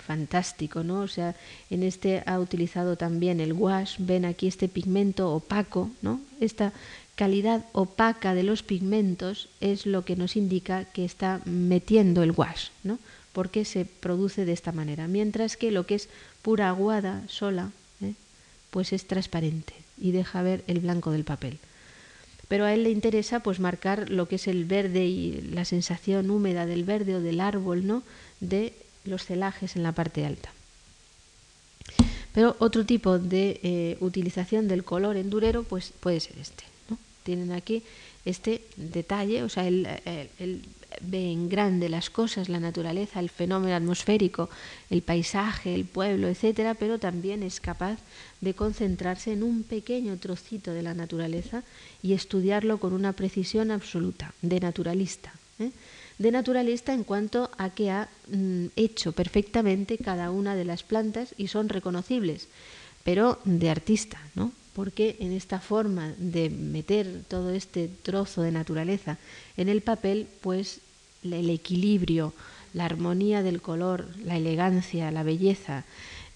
fantástico, ¿no? O sea, en este ha utilizado también el gouache, ven aquí este pigmento opaco, ¿no? Esta calidad opaca de los pigmentos es lo que nos indica que está metiendo el gouache, ¿no? Porque se produce de esta manera, mientras que lo que es pura aguada sola, ¿eh? pues es transparente y deja ver el blanco del papel pero a él le interesa pues marcar lo que es el verde y la sensación húmeda del verde o del árbol, ¿no? de los celajes en la parte alta. Pero otro tipo de eh, utilización del color en durero pues puede ser este. ¿no? Tienen aquí este detalle, o sea, él, ve en grande las cosas, la naturaleza, el fenómeno atmosférico, el paisaje, el pueblo, etcétera, pero también es capaz de concentrarse en un pequeño trocito de la naturaleza y estudiarlo con una precisión absoluta, de naturalista. ¿eh? De naturalista en cuanto a que ha mm, hecho perfectamente cada una de las plantas y son reconocibles, pero de artista, ¿no? Porque en esta forma de meter todo este trozo de naturaleza en el papel, pues el equilibrio, la armonía del color, la elegancia, la belleza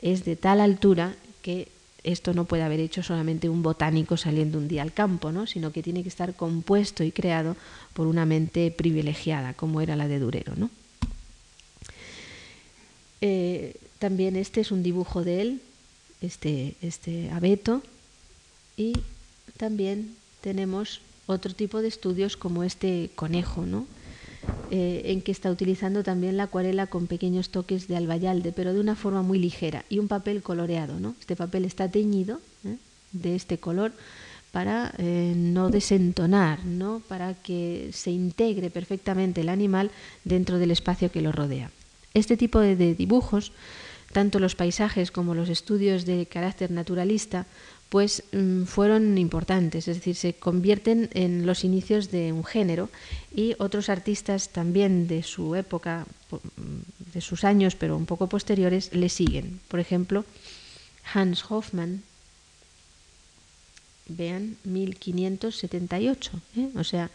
es de tal altura que esto no puede haber hecho solamente un botánico saliendo un día al campo, ¿no? sino que tiene que estar compuesto y creado por una mente privilegiada, como era la de Durero. ¿no? Eh, también este es un dibujo de él, este, este abeto, y también tenemos otro tipo de estudios como este conejo, ¿no? Eh, en que está utilizando también la acuarela con pequeños toques de albayalde, pero de una forma muy ligera, y un papel coloreado. ¿no? Este papel está teñido ¿eh? de este color para eh, no desentonar, ¿no? para que se integre perfectamente el animal dentro del espacio que lo rodea. Este tipo de dibujos, tanto los paisajes como los estudios de carácter naturalista, pues fueron importantes, es decir, se convierten en los inicios de un género y otros artistas también de su época, mm, de sus años, pero un poco posteriores, le siguen. Por ejemplo, Hans Hoffmann, vean, 1578, ¿eh? o sea,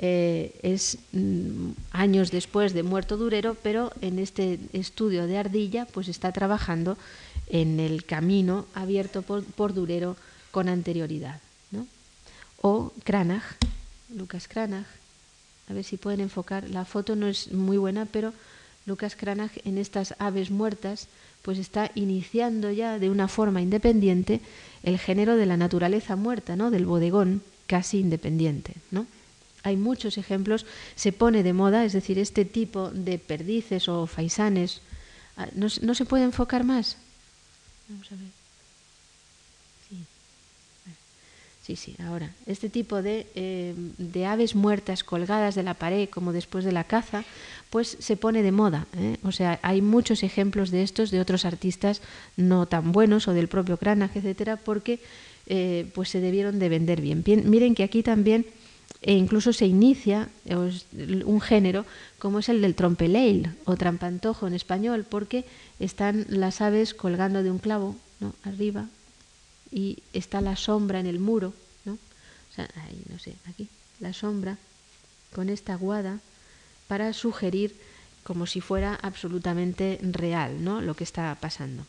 eh, es mm, años después de muerto Durero, pero en este estudio de Ardilla, pues está trabajando en el camino abierto por, Durero con anterioridad. ¿no? O Cranach, Lucas Cranach, a ver si pueden enfocar, la foto no es muy buena, pero Lucas Cranach en estas aves muertas pues está iniciando ya de una forma independiente el género de la naturaleza muerta, ¿no? del bodegón casi independiente. ¿no? Hay muchos ejemplos, se pone de moda, es decir, este tipo de perdices o faisanes. Ah, ¿No, no se puede enfocar más? Vamos a ver. Sí. Sí, ahora. Este tipo de, eh, de, aves muertas colgadas de la pared, como después de la caza, pues se pone de moda. ¿eh? O sea, hay muchos ejemplos de estos, de otros artistas no tan buenos, o del propio Cranach, etcétera, porque eh, pues se debieron de vender bien. Miren que aquí también e incluso se inicia un género como es el del trompeleil o trampantojo en español, porque están las aves colgando de un clavo ¿no? arriba y está la sombra en el muro, ¿no? O sea, ahí, no sé, aquí, la sombra con esta guada para sugerir como si fuera absolutamente real ¿no? lo que está pasando.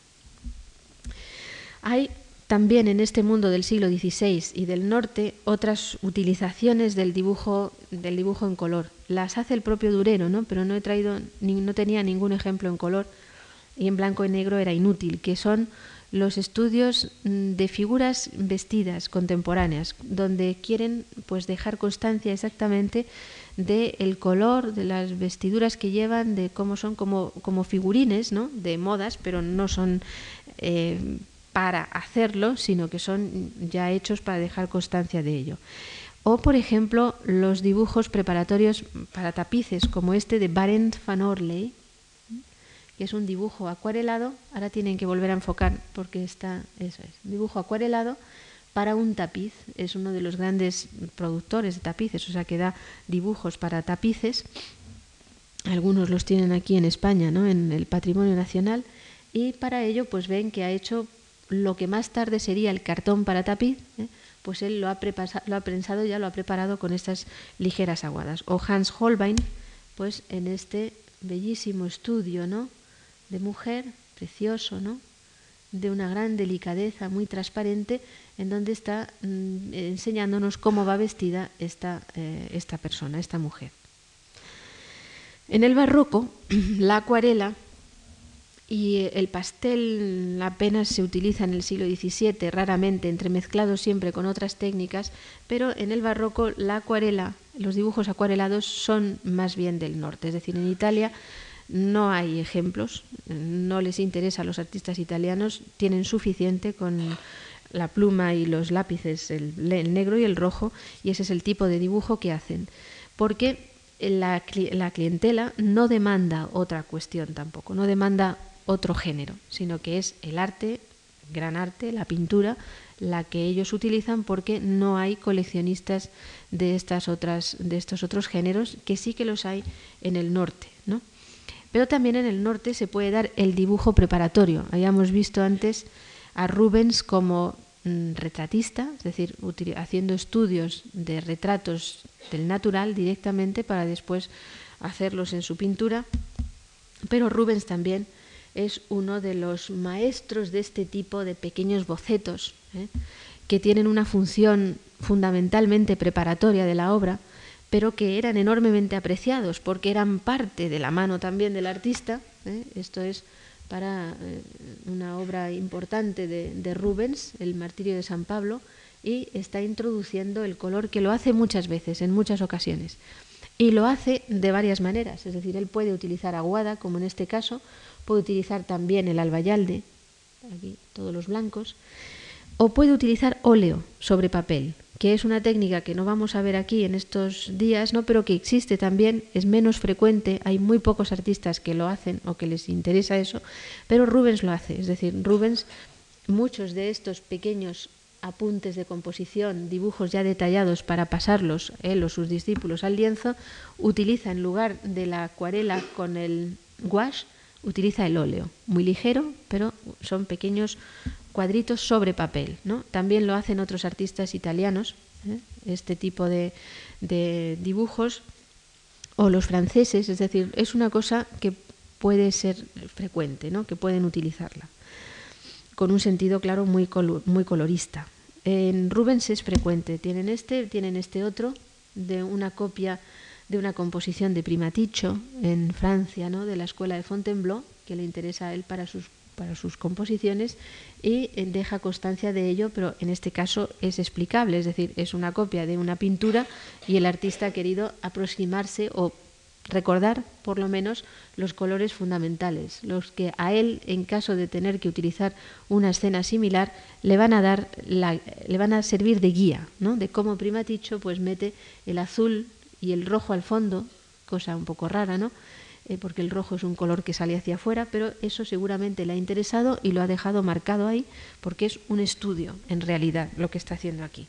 Hay también en este mundo del siglo XVI y del norte otras utilizaciones del dibujo, del dibujo en color. Las hace el propio Durero, ¿no? pero no he traído, no tenía ningún ejemplo en color y en blanco y negro era inútil, que son los estudios mm, de figuras vestidas contemporáneas, donde quieren pues dejar constancia exactamente del color de las vestiduras que llevan, de cómo son como, como figurines, ¿no? de modas, pero no son eh, para hacerlo, sino que son ya hechos para dejar constancia de ello. O, por ejemplo, los dibujos preparatorios para tapices, como este de Barent van Orley, que es un dibujo acuarelado. Ahora tienen que volver a enfocar porque está, eso es, dibujo acuarelado para un tapiz. Es uno de los grandes productores de tapices, o sea que da dibujos para tapices. Algunos los tienen aquí en España, ¿no? en el Patrimonio Nacional. Y para ello, pues ven que ha hecho lo que más tarde sería el cartón para tapiz. ¿eh? pues él lo ha, lo ha prensado, ya lo ha preparado con estas ligeras aguadas. O Hans Holbein, pues en este bellísimo estudio, ¿no? De mujer, precioso, ¿no? De una gran delicadeza, muy transparente, en donde está mm, enseñándonos cómo va vestida esta, eh, esta persona, esta mujer. En el barroco, *clears throat* la acuarela y el pastel apenas se utiliza en el siglo XVII, raramente, entremezclado siempre con otras técnicas, pero en el barroco la acuarela, los dibujos acuarelados son más bien del norte, es decir, en Italia no hay ejemplos, no les interesa a los artistas italianos, tienen suficiente con la pluma y los lápices, el, negro y el rojo, y ese es el tipo de dibujo que hacen, porque la, la clientela no demanda otra cuestión tampoco, no demanda otro género, sino que es el arte, gran arte, la pintura, la que ellos utilizan porque no hay coleccionistas de estas otras de estos otros géneros que sí que los hay en el norte, ¿no? Pero también en el norte se puede dar el dibujo preparatorio. Habíamos visto antes a Rubens como mm, retratista, es decir, haciendo estudios de retratos del natural directamente para después hacerlos en su pintura. Pero Rubens también es uno de los maestros de este tipo de pequeños bocetos, ¿eh? que tienen una función fundamentalmente preparatoria de la obra, pero que eran enormemente apreciados porque eran parte de la mano también del artista. ¿eh? Esto es para eh, una obra importante de, de, Rubens, El martirio de San Pablo, y está introduciendo el color que lo hace muchas veces, en muchas ocasiones. Y lo hace de varias maneras, es decir, él puede utilizar aguada, como en este caso, puede utilizar también el albayalde, aquí todos los blancos, o puede utilizar óleo sobre papel, que es una técnica que no vamos a ver aquí en estos días, ¿no? pero que existe también, es menos frecuente, hay muy pocos artistas que lo hacen o que les interesa eso, pero Rubens lo hace, es decir, Rubens, muchos de estos pequeños apuntes de composición, dibujos ya detallados para pasarlos él o sus discípulos al lienzo, utiliza en lugar de la acuarela con el gouache, utiliza el óleo, muy ligero, pero son pequeños cuadritos sobre papel. ¿no? También lo hacen otros artistas italianos, ¿eh? este tipo de, de, dibujos, o los franceses, es decir, es una cosa que puede ser frecuente, ¿no? que pueden utilizarla, con un sentido, claro, muy, muy colorista. En Rubens es frecuente, tienen este, tienen este otro, de una copia de una composición de Primaticho en Francia, ¿no? de la escuela de Fontainebleau, que le interesa a él para sus, para sus composiciones, y eh, deja constancia de ello, pero en este caso es explicable, es decir, es una copia de una pintura y el artista ha querido aproximarse o recordar por lo menos los colores fundamentales, los que a él, en caso de tener que utilizar una escena similar, le van a dar le van a servir de guía, ¿no? de cómo Primaticho pues mete el azul y el rojo al fondo, cosa un poco rara, ¿no? Eh, porque el rojo es un color que sale hacia afuera, pero eso seguramente le ha interesado y lo ha dejado marcado ahí, porque es un estudio, en realidad, lo que está haciendo aquí.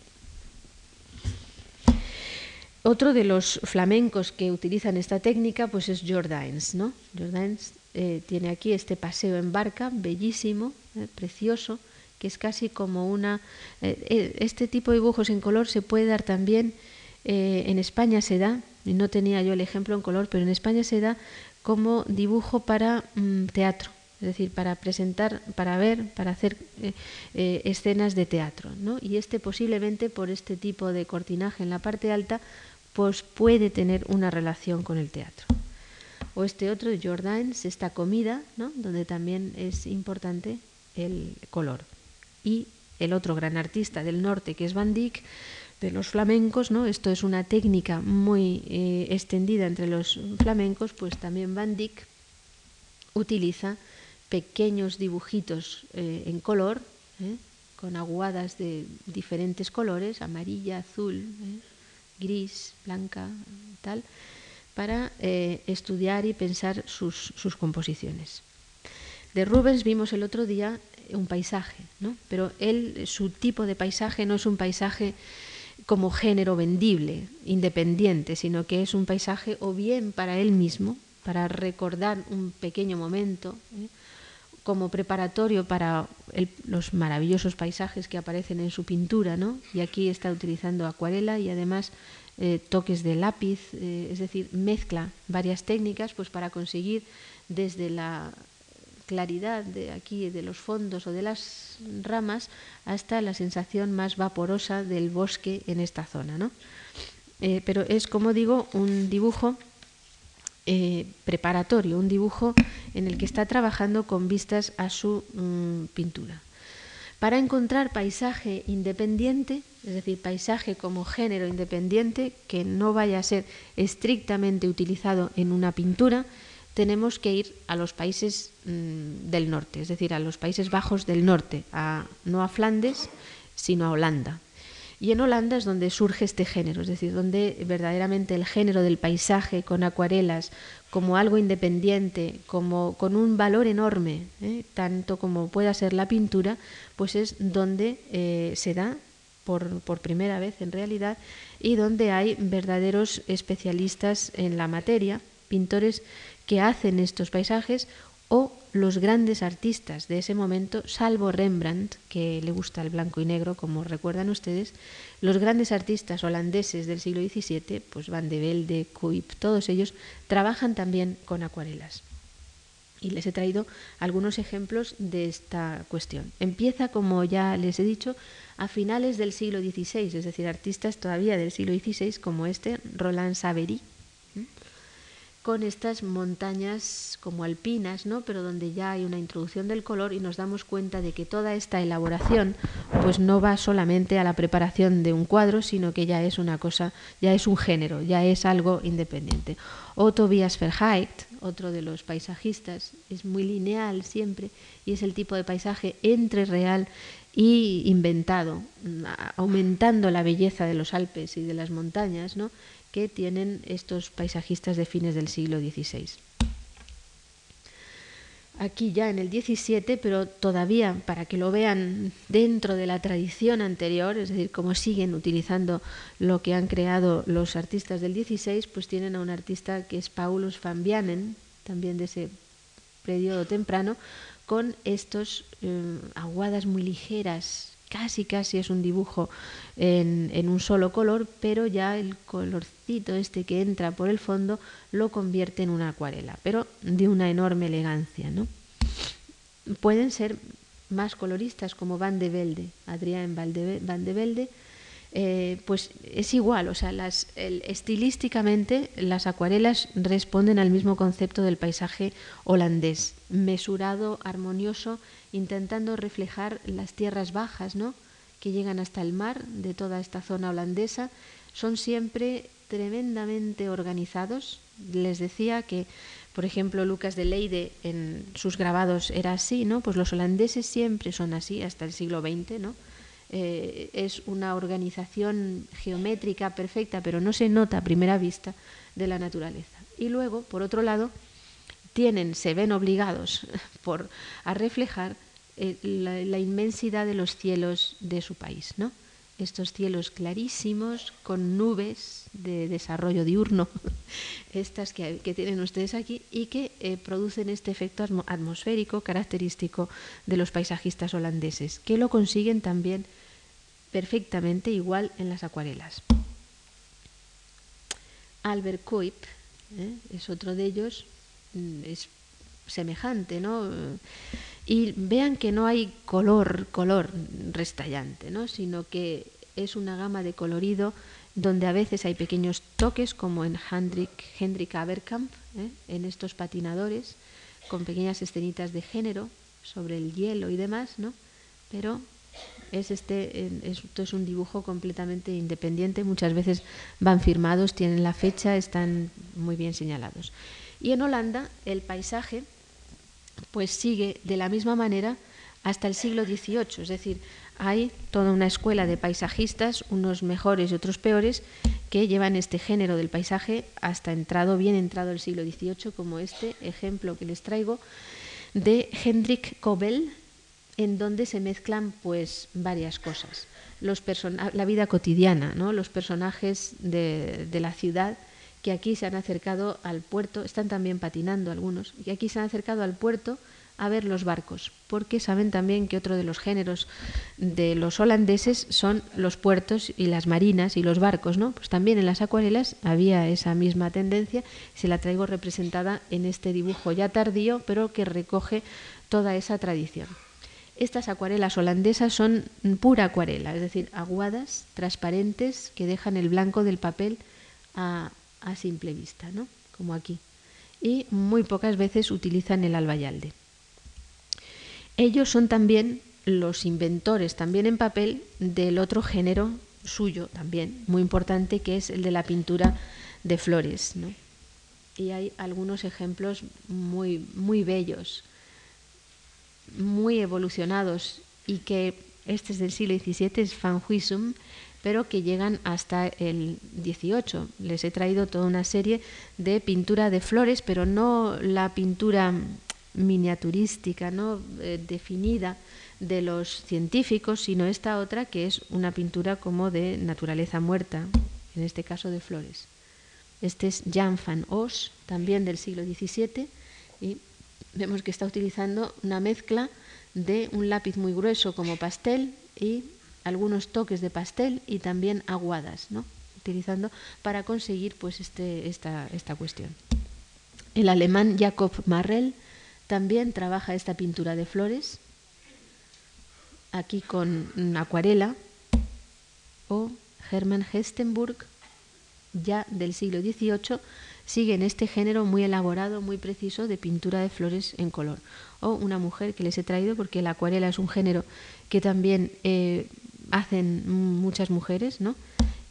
Otro de los flamencos que utilizan esta técnica pues es Jordaens. ¿no? Jordaens eh, tiene aquí este paseo en barca, bellísimo, eh, precioso, que es casi como una... este tipo de dibujos en color se puede dar también eh, en España se da, y no tenía yo el ejemplo en color, pero en España se da como dibujo para mm, teatro, es decir, para presentar, para ver, para hacer eh, eh, escenas de teatro. ¿no? Y este posiblemente por este tipo de cortinaje en la parte alta, pues puede tener una relación con el teatro. O este otro Jordaens, esta comida, ¿no? donde también es importante el color. Y el otro gran artista del norte, que es Van Dyck, de los flamencos, ¿no? Esto es una técnica muy eh, extendida entre los flamencos, pues también Van Dyck utiliza pequeños dibujitos eh, en color, ¿eh? con aguadas de diferentes colores, amarilla, azul, gris, blanca, tal, para estudiar y pensar sus, sus, composiciones. De Rubens vimos el otro día un paisaje, ¿no? pero él, su tipo de paisaje no es un paisaje como género vendible, independiente, sino que es un paisaje o bien para él mismo, para recordar un pequeño momento, ¿eh? como preparatorio para los maravillosos paisajes que aparecen en su pintura, ¿no? Y aquí está utilizando acuarela y además eh, toques de lápiz, eh, es decir, mezcla varias técnicas pues para conseguir desde la claridad de aquí de los fondos o de las ramas hasta la sensación más vaporosa del bosque en esta zona, ¿no? Eh, pero es como digo un dibujo eh, preparatorio, un dibujo en el que está trabajando con vistas a su mm, pintura. Para encontrar paisaje independiente, es decir, paisaje como género independiente, que no vaya a ser estrictamente utilizado en una pintura, tenemos que ir a los países mm, del norte, es decir, a los Países Bajos del norte, no a Flandes, sino a Holanda. Y en Holanda es donde surge este género, es decir, donde verdaderamente el género del paisaje con acuarelas, como algo independiente, como con un valor enorme, ¿eh? tanto como pueda ser la pintura, pues es donde eh, se da por, primera vez en realidad y donde hay verdaderos especialistas en la materia, pintores que hacen estos paisajes o los grandes artistas de ese momento, salvo Rembrandt, que le gusta el blanco y negro, como recuerdan ustedes, los grandes artistas holandeses del siglo XVII, pues Van de Velde, Cuyp, todos ellos trabajan también con acuarelas. Y les he traído algunos ejemplos de esta cuestión. Empieza, como ya les he dicho, a finales del siglo XVI, es decir, artistas todavía del siglo XVI como este, Roland Savery, con estas montañas como alpinas, ¿no? pero donde ya hay una introducción del color y nos damos cuenta de que toda esta elaboración pues no va solamente a la preparación de un cuadro, sino que ya es una cosa, ya es un género, ya es algo independiente. O Tobias otro de los paisajistas, es muy lineal siempre y es el tipo de paisaje entre real y inventado, aumentando la belleza de los Alpes y de las montañas, ¿no? Que tienen estos paisajistas de fines del siglo XVI. Aquí ya en el XVII, pero todavía para que lo vean dentro de la tradición anterior, es decir, como siguen utilizando lo que han creado los artistas del XVI, pues tienen a un artista que es Paulus van también de ese periodo temprano, con estos eh, aguadas muy ligeras, casi casi es un dibujo en, un solo color, pero ya el colorcito este que entra por el fondo lo convierte en una acuarela, pero de una enorme elegancia. ¿no? Pueden ser más coloristas como Van de Velde, Adrián Van de Velde, eh, pues es igual, o sea, las, estilísticamente las acuarelas responden al mismo concepto del paisaje holandés, mesurado, armonioso, intentando reflejar las tierras bajas, ¿no? que llegan hasta el mar de toda esta zona holandesa, son siempre tremendamente organizados. Les decía que, por ejemplo, Lucas de Leyde en sus grabados era así, ¿no? Pues los holandeses siempre son así hasta el siglo XX, ¿no? Eh, es una organización geométrica perfecta, pero no se nota a primera vista de la naturaleza. Y luego, por otro lado, tienen, se ven obligados *laughs* por, a reflejar eh, la, inmensidad de los cielos de su país, ¿no? Estos cielos clarísimos con nubes de desarrollo diurno, *laughs* estas que, tienen ustedes aquí y que eh, producen este efecto atmosférico característico de los paisajistas holandeses, que lo consiguen también perfectamente igual en las acuarelas. Albert Kuip ¿eh? es otro de ellos, mm, es semejante, ¿no? Y vean que no hay color, color restallante, ¿no? Sino que es una gama de colorido donde a veces hay pequeños toques, como en Hendrik, Hendrik Aberkamp, ¿eh? en estos patinadores, con pequeñas escenitas de género sobre el hielo y demás, ¿no? Pero es este, esto es un dibujo completamente independiente, muchas veces van firmados, tienen la fecha, están muy bien señalados. Y en Holanda el paisaje pues sigue de la misma manera hasta el siglo XVIII, es decir, hay toda una escuela de paisajistas, unos mejores y otros peores, que llevan este género del paisaje hasta entrado, bien entrado el siglo XVIII, como este ejemplo que les traigo de Hendrik Kobel, en donde se mezclan pues varias cosas. Los la vida cotidiana, ¿no? los personajes de, de la ciudad que aquí se han acercado al puerto, están también patinando algunos, y aquí se han acercado al puerto a ver los barcos, porque saben también que otro de los géneros de los holandeses son los puertos y las marinas y los barcos, ¿no? Pues también en las acuarelas había esa misma tendencia, se la traigo representada en este dibujo ya tardío, pero que recoge toda esa tradición. Estas acuarelas holandesas son pura acuarela, es decir, aguadas, transparentes, que dejan el blanco del papel a, simple vista, ¿no? Como aquí. Y muy pocas veces utilizan el albayalde. Ellos son también los inventores, también en papel, del otro género suyo, también muy importante, que es el de la pintura de flores. Y hay algunos ejemplos muy, muy bellos, muy evolucionados y que este es del siglo XVII, es Van Huysum, pero que llegan hasta el XVIII. Les he traído toda una serie de pintura de flores, pero no la pintura miniaturística, ¿no? Eh, definida de los científicos, sino esta otra que es una pintura como de naturaleza muerta, en este caso de flores. Este es Jan van Os, también del siglo XVII, y vemos que está utilizando una mezcla de un lápiz muy grueso como pastel y algunos toques de pastel y también aguadas, ¿no? utilizando para conseguir pues este, esta, esta cuestión. El alemán Jacob Marrel también trabaja esta pintura de flores, aquí con acuarela, o Hermann Hestenburg, ya del siglo XVIII, sigue en este género muy elaborado, muy preciso de pintura de flores en color. O una mujer que les he traído, porque la acuarela es un género que también eh, hacen muchas mujeres, ¿no?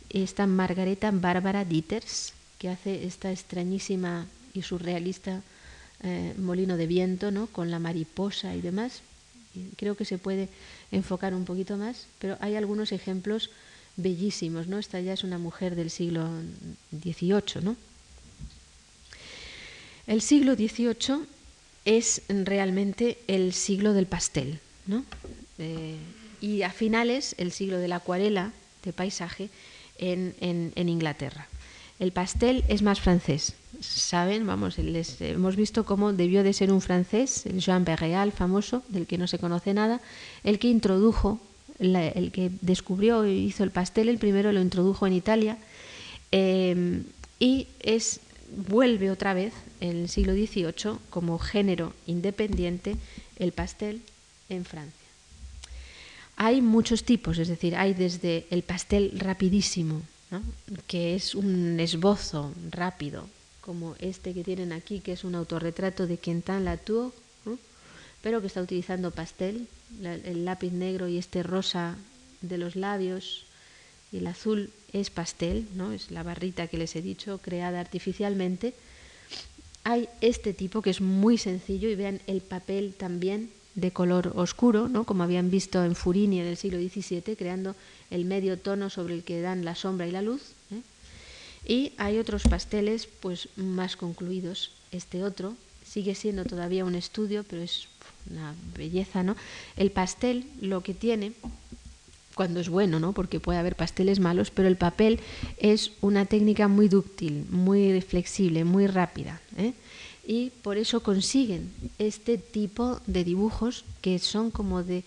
Esta Margareta Bárbara Dieters, que hace esta extrañísima y surrealista eh, molino de viento, ¿no? con la mariposa y demás. creo que se puede enfocar un poquito más, pero hay algunos ejemplos bellísimos. ¿no? Esta ya es una mujer del siglo XVIII. ¿no? El siglo XVIII es realmente el siglo del pastel. ¿no? Eh, y a finales el siglo de la acuarela de paisaje en, Inglaterra. El pastel es más francés, saben, vamos, les hemos visto cómo debió de ser un francés, el Jean Perreal famoso, del que no se conoce nada, el que introdujo, el que descubrió y hizo el pastel, el primero lo introdujo en Italia eh, y es vuelve otra vez en el siglo XVIII como género independiente el pastel en Francia. Hay muchos tipos, es decir, hay desde el pastel rapidísimo, que es un esbozo rápido, como este que tienen aquí, que es un autorretrato de Quentin Latour, pero que está utilizando pastel, el lápiz negro y este rosa de los labios el azul es pastel, ¿no? es la barrita que les he dicho, creada artificialmente. Hay este tipo que es muy sencillo y vean el papel también de color oscuro, ¿no? como habían visto en Furini en el siglo XVII, creando el medio tono sobre el que dan la sombra y la luz. ¿eh? Y hay otros pasteles pues más concluidos. Este otro sigue siendo todavía un estudio, pero es una belleza, ¿no? El pastel lo que tiene cuando es bueno, ¿no? Porque puede haber pasteles malos, pero el papel es una técnica muy dúctil, muy flexible, muy rápida, ¿eh? y por eso consiguen este tipo de dibujos que son como de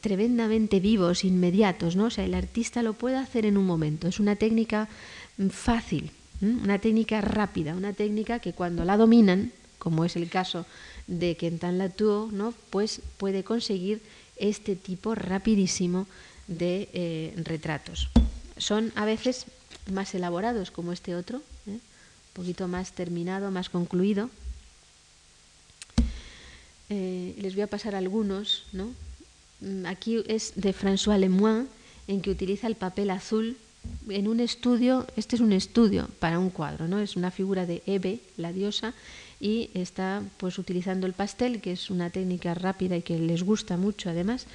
tremendamente vivos, inmediatos, ¿no? O sea, el artista lo puede hacer en un momento. Es una técnica fácil, una técnica rápida, una técnica que cuando la dominan, como es el caso de Quentin Latour, ¿no? pues puede conseguir este tipo rapidísimo de eh, retratos. Son a veces más elaborados como este otro, ¿eh? un poquito más terminado, más concluido. Eh, les voy a pasar algunos. ¿no? Mm, aquí es de François Lemoine, en que utiliza el papel azul en un estudio, este es un estudio para un cuadro, ¿no? Es una figura de Eve, la diosa, y está pues utilizando el pastel, que es una técnica rápida y que les gusta mucho además,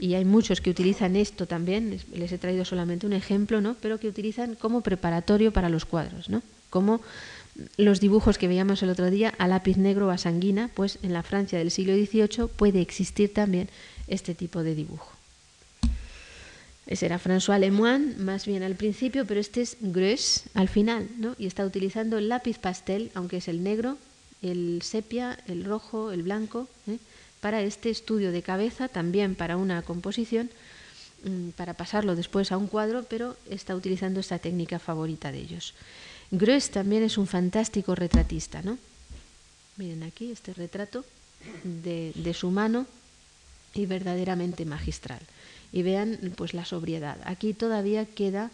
y hay muchos que utilizan esto también, les he traído solamente un ejemplo, ¿no? Pero que utilizan como preparatorio para los cuadros, ¿no? Como los dibujos que veíamos el otro día a lápiz negro o a sanguina, pues en la Francia del siglo XVIII puede existir también este tipo de dibujo. Ese era François Lemoine, más bien al principio, pero este es Greuze al final, ¿no? Y está utilizando el lápiz pastel, aunque es el negro, el sepia, el rojo, el blanco, ¿eh? para este estudio de cabeza, también para una composición, mm, para pasarlo después a un cuadro, pero está utilizando esta técnica favorita de ellos. Greuze también es un fantástico retratista, ¿no? Miren aquí este retrato de, de su mano y verdaderamente magistral y vean pues la sobriedad. Aquí todavía queda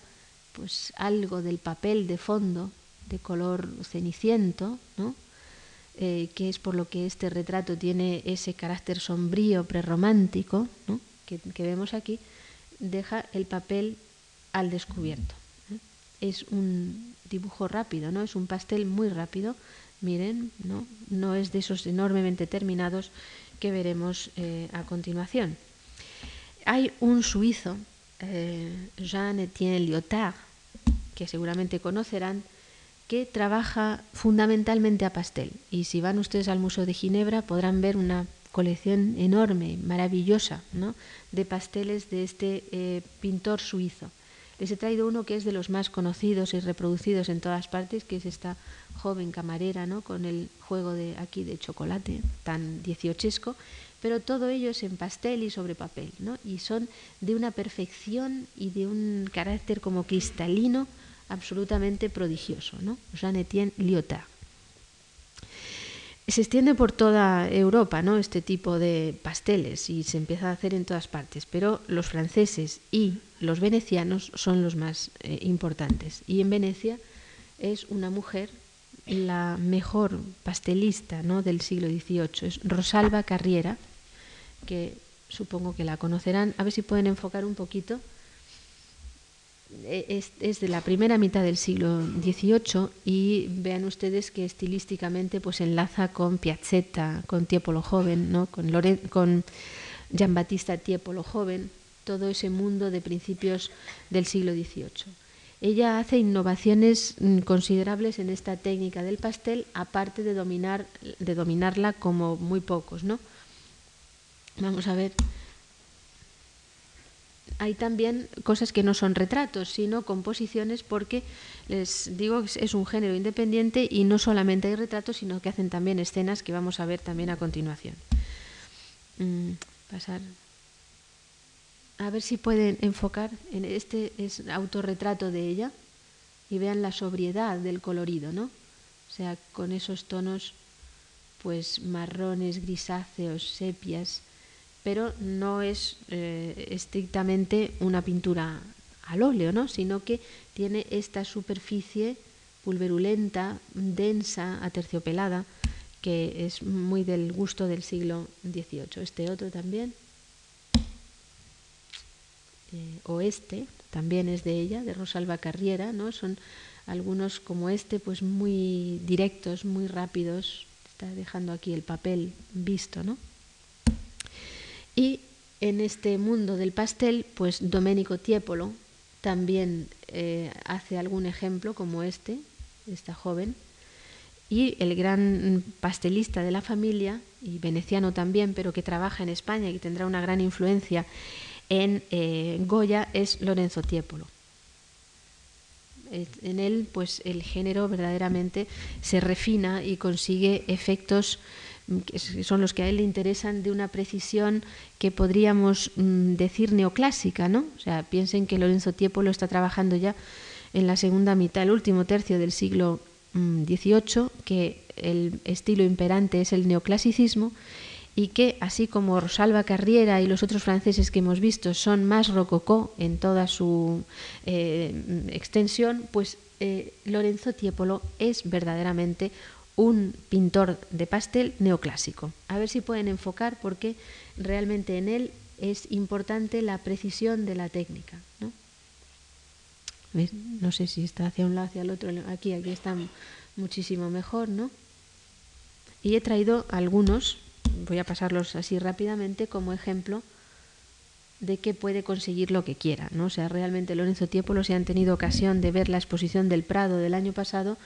pues algo del papel de fondo de color ceniciento, ¿no? Eh, que es por lo que este retrato tiene ese carácter sombrío, prerromántico, que, vemos aquí, deja el papel al descubierto. ¿eh? Es un dibujo rápido, ¿no? es un pastel muy rápido, miren, no, no es de esos enormemente terminados que veremos eh, a continuación. Hay un suizo, Jean-Étienne Lyotard, que seguramente conocerán, que trabaja fundamentalmente a pastel. Y si van ustedes al Museo de Ginebra podrán ver una colección enorme, maravillosa, ¿no? de pasteles de este eh, pintor suizo. Les he traído uno que es de los más conocidos y reproducidos en todas partes, que es esta joven camarera, ¿no? con el juego de aquí de chocolate tan dieciochesco, pero todo ello es en pastel y sobre papel, ¿no? y son de una perfección y de un carácter como cristalino absolutamente prodigioso. ¿no? Jean-Étienne Lyotard. Se extiende por toda Europa ¿no? este tipo de pasteles y se empieza a hacer en todas partes, pero los franceses y los venecianos son los más eh, importantes. Y en Venecia es una mujer la mejor pastelista ¿no? del siglo XVIII, es Rosalba Carriera, que supongo que la conocerán. A ver si pueden enfocar un poquito. E, es, de la primera mitad del siglo XVIII y vean ustedes que estilísticamente pues enlaza con Piazzetta, con Tiepolo Joven, ¿no? con, con Gian Battista Tiepolo Joven, todo ese mundo de principios del siglo XVIII. Ella hace innovaciones mm, considerables en esta técnica del pastel, aparte de, dominar, de dominarla como muy pocos, ¿no? Vamos a ver. Hay también cosas que no son retratos, sino composiciones, porque les digo que es un género independiente y no solamente hay retratos, sino que hacen también escenas que vamos a ver también a continuación. Mm, pasar. A ver si pueden enfocar en este es autorretrato de ella y vean la sobriedad del colorido, ¿no? O sea, con esos tonos pues marrones, grisáceos, sepias, pero no es eh, estrictamente una pintura al óleo, ¿no? sino que tiene esta superficie pulverulenta, densa, aterciopelada, que es muy del gusto del siglo XVIII. Este otro también, eh, o este, también es de ella, de Rosalba Carriera, ¿no? son algunos como este, pues muy directos, muy rápidos, está dejando aquí el papel visto, ¿no? Y en este mundo del pastel, pues Domenico Tiepolo también eh, hace algún ejemplo como este, esta joven, y el gran pastelista de la familia, y veneciano también, pero que trabaja en España y tendrá una gran influencia en eh, Goya, es Lorenzo Tiepolo. En él, pues el género verdaderamente se refina y consigue efectos que son los que a él le interesan, de una precisión que podríamos mm, decir neoclásica, ¿no? O sea, piensen que Lorenzo Tiepolo está trabajando ya en la segunda mitad, el último tercio del siglo XVIII, mm, que el estilo imperante es el neoclasicismo y que, así como Rosalba Carriera y los otros franceses que hemos visto son más rococó en toda su eh, extensión, pues eh, Lorenzo Tiepolo es verdaderamente un pintor de pastel neoclásico. A ver si pueden enfocar porque realmente en él es importante la precisión de la técnica. No sé si está hacia un lado, hacia el otro. Aquí, aquí está muchísimo mejor, ¿no? Y he traído algunos, voy a pasarlos así rápidamente como ejemplo de que puede conseguir lo que quiera, ¿no? O sea, realmente Lorenzo Tiepolo, si han tenido ocasión de ver la exposición del Prado del año pasado,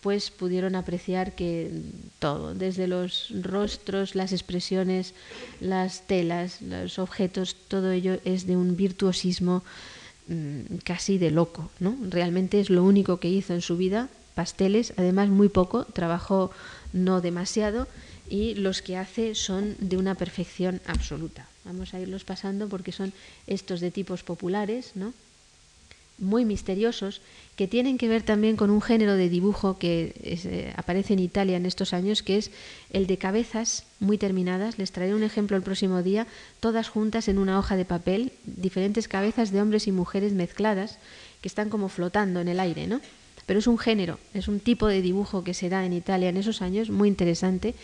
pues pudieron apreciar que todo, desde los rostros, las expresiones, las telas, los objetos, todo ello es de un virtuosismo mm, casi de loco, ¿no? Realmente es lo único que hizo en su vida, pasteles, además muy poco, trabajó no demasiado y los que hace son de una perfección absoluta. Vamos a irlos pasando porque son estos de tipos populares, ¿no? muy misteriosos que tienen que ver también con un género de dibujo que eh, aparece en Italia en estos años, que es el de cabezas muy terminadas. Les traeré un ejemplo el próximo día, todas juntas en una hoja de papel, diferentes cabezas de hombres y mujeres mezcladas que están como flotando en el aire, ¿no? Pero es un género, es un tipo de dibujo que se da en Italia en esos años, muy interesante.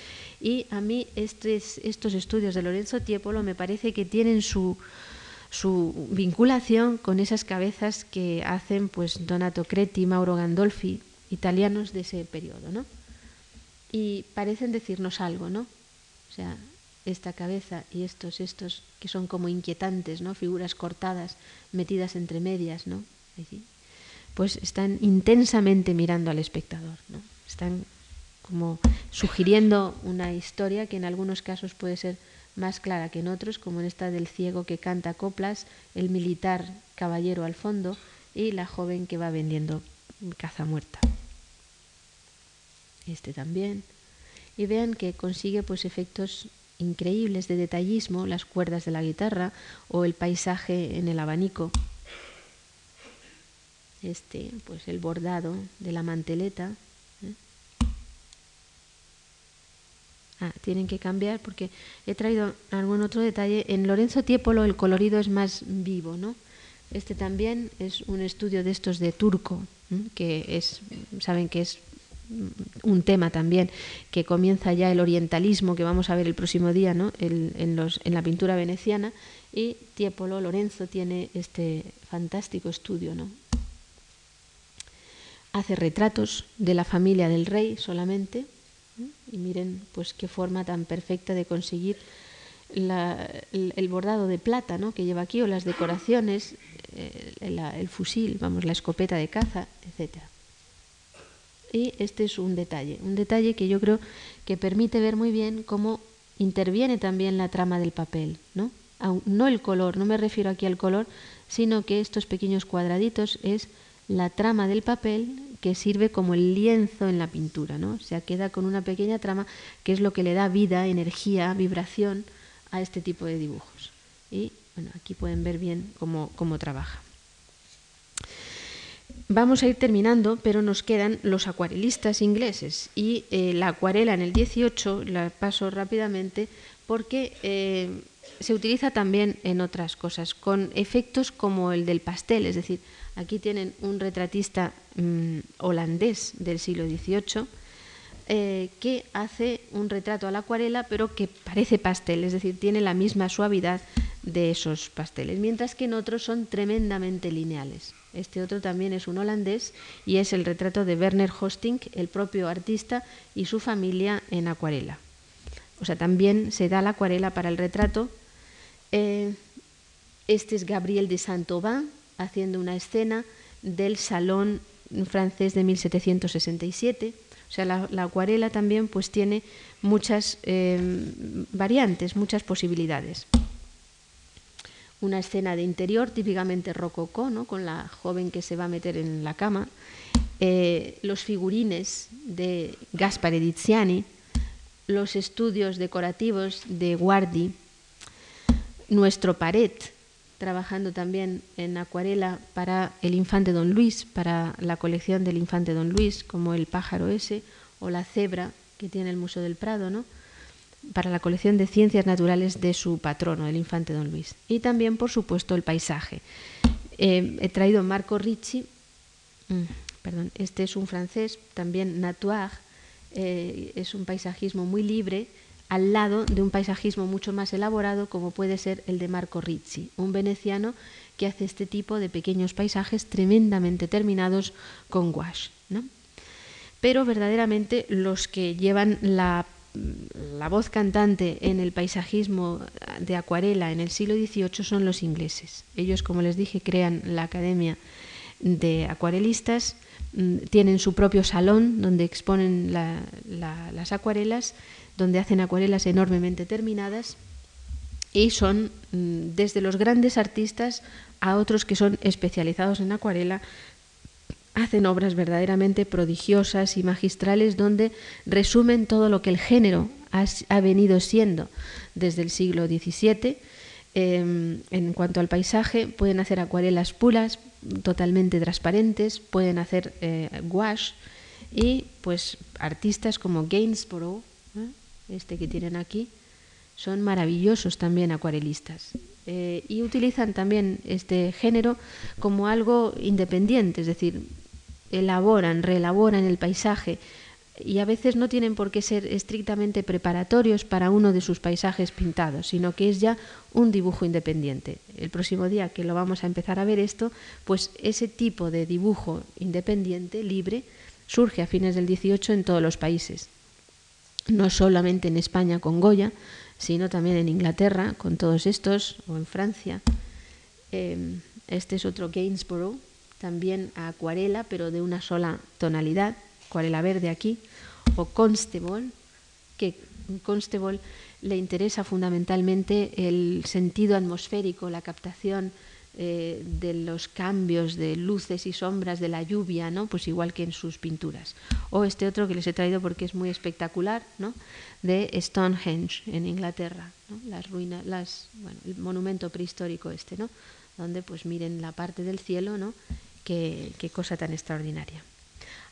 Y a mí estos estudios de Lorenzo Tiepolo me parece que tienen su, su vinculación con esas cabezas que hacen pues Donato Creti, Mauro Gandolfi, italianos de ese periodo, ¿no? Y parecen decirnos algo, ¿no? O sea, esta cabeza y estos, estos que son como inquietantes, ¿no? Figuras cortadas, metidas entre medias, ¿no? Pues están intensamente mirando al espectador, ¿no? Están como sugiriendo una historia que en algunos casos puede ser más clara que en otros, como en esta del ciego que canta coplas, el militar caballero al fondo y la joven que va vendiendo caza muerta. Este también. Y vean que consigue pues efectos increíbles de detallismo, las cuerdas de la guitarra o el paisaje en el abanico. Este, pues el bordado de la manteleta, Ah, tienen que cambiar porque he traído algún otro detalle. En Lorenzo Tiepolo el colorido es más vivo, ¿no? Este también es un estudio de estos de turco, que es, saben que es un tema también que comienza ya el orientalismo que vamos a ver el próximo día ¿no? en, en la pintura veneciana y Tiepolo Lorenzo tiene este fantástico estudio ¿no? hace retratos de la familia del rey solamente y miren pues qué forma tan perfecta de conseguir el, bordado de plata ¿no? que lleva aquí o las decoraciones, eh, el, fusil, vamos, la escopeta de caza, etc. Y este es un detalle, un detalle que yo creo que permite ver muy bien cómo interviene también la trama del papel, ¿no? no el color, no me refiero aquí al color, sino que estos pequeños cuadraditos es la trama del papel que sirve como el lienzo en la pintura, ¿no? O sea, queda con una pequeña trama que es lo que le da vida, energía, vibración a este tipo de dibujos. Y bueno, aquí pueden ver bien cómo, cómo trabaja. Vamos a ir terminando, pero nos quedan los acuarelistas ingleses y eh, la acuarela en el 18 la paso rápidamente porque eh, se utiliza también en otras cosas, con efectos como el del pastel, es decir, Aquí tienen un retratista mm, holandés del siglo XVIII eh, que hace un retrato a la acuarela, pero que parece pastel, es decir, tiene la misma suavidad de esos pasteles, mientras que en otros son tremendamente lineales. Este otro también es un holandés y es el retrato de Werner Hostink, el propio artista y su familia en acuarela. O sea, también se da la acuarela para el retrato. Eh, este es Gabriel de Saint-Aubin, haciendo una escena del salón francés de 1767. O sea, la, acuarela también pues tiene muchas eh, variantes, muchas posibilidades. Una escena de interior típicamente rococó, ¿no? con la joven que se va a meter en la cama. Eh, los figurines de Gaspare Ediziani, los estudios decorativos de Guardi, nuestro paret trabajando también en acuarela para el infante Don Luis, para la colección del infante Don Luis, como el pájaro ese o la cebra que tiene el Museo del Prado, ¿no? para la colección de ciencias naturales de su patrono, el infante Don Luis. Y también, por supuesto, el paisaje. Eh, he traído Marco Ricci, mm, perdón, este es un francés, también Natoire, eh, es un paisajismo muy libre, al lado de un paisajismo mucho más elaborado como puede ser el de Marco Rizzi, un veneciano que hace este tipo de pequeños paisajes tremendamente terminados con gouache. Pero verdaderamente los que llevan la, la voz cantante en el paisajismo de acuarela en el siglo XVIII son los ingleses. Ellos, como les dije, crean la Academia de Acuarelistas, mm, tienen su propio salón donde exponen las acuarelas, donde hacen acuarelas enormemente terminadas y son mm, desde los grandes artistas a otros que son especializados en acuarela, hacen obras verdaderamente prodigiosas y magistrales donde resumen todo lo que el género ha, venido siendo desde el siglo XVII. Em, en cuanto al paisaje, pueden hacer acuarelas puras, totalmente transparentes, pueden hacer eh, gouache y pues artistas como Gainsborough. Este que tienen aquí, son maravillosos también acuarelistas. Eh, y utilizan también este género como algo independiente, es decir, elaboran, reelaboran el paisaje y a veces no tienen por qué ser estrictamente preparatorios para uno de sus paisajes pintados, sino que es ya un dibujo independiente. El próximo día que lo vamos a empezar a ver esto, pues ese tipo de dibujo independiente, libre, surge a fines del 18 en todos los países. No solamente en España con Goya, sino también en Inglaterra con todos estos, o en Francia. Em, este es otro Gainsborough, también a acuarela, pero de una sola tonalidad, acuarela verde aquí, o Constable, que Constable le interesa fundamentalmente el sentido atmosférico, la captación eh, de los cambios de luces y sombras de la lluvia, ¿no? Pues igual que en sus pinturas. O este otro que les he traído porque es muy espectacular, ¿no? De Stonehenge en Inglaterra, las ruinas, las, bueno, el monumento prehistórico este, ¿no? Donde pues miren la parte del cielo, ¿no? Qué, qué cosa tan extraordinaria.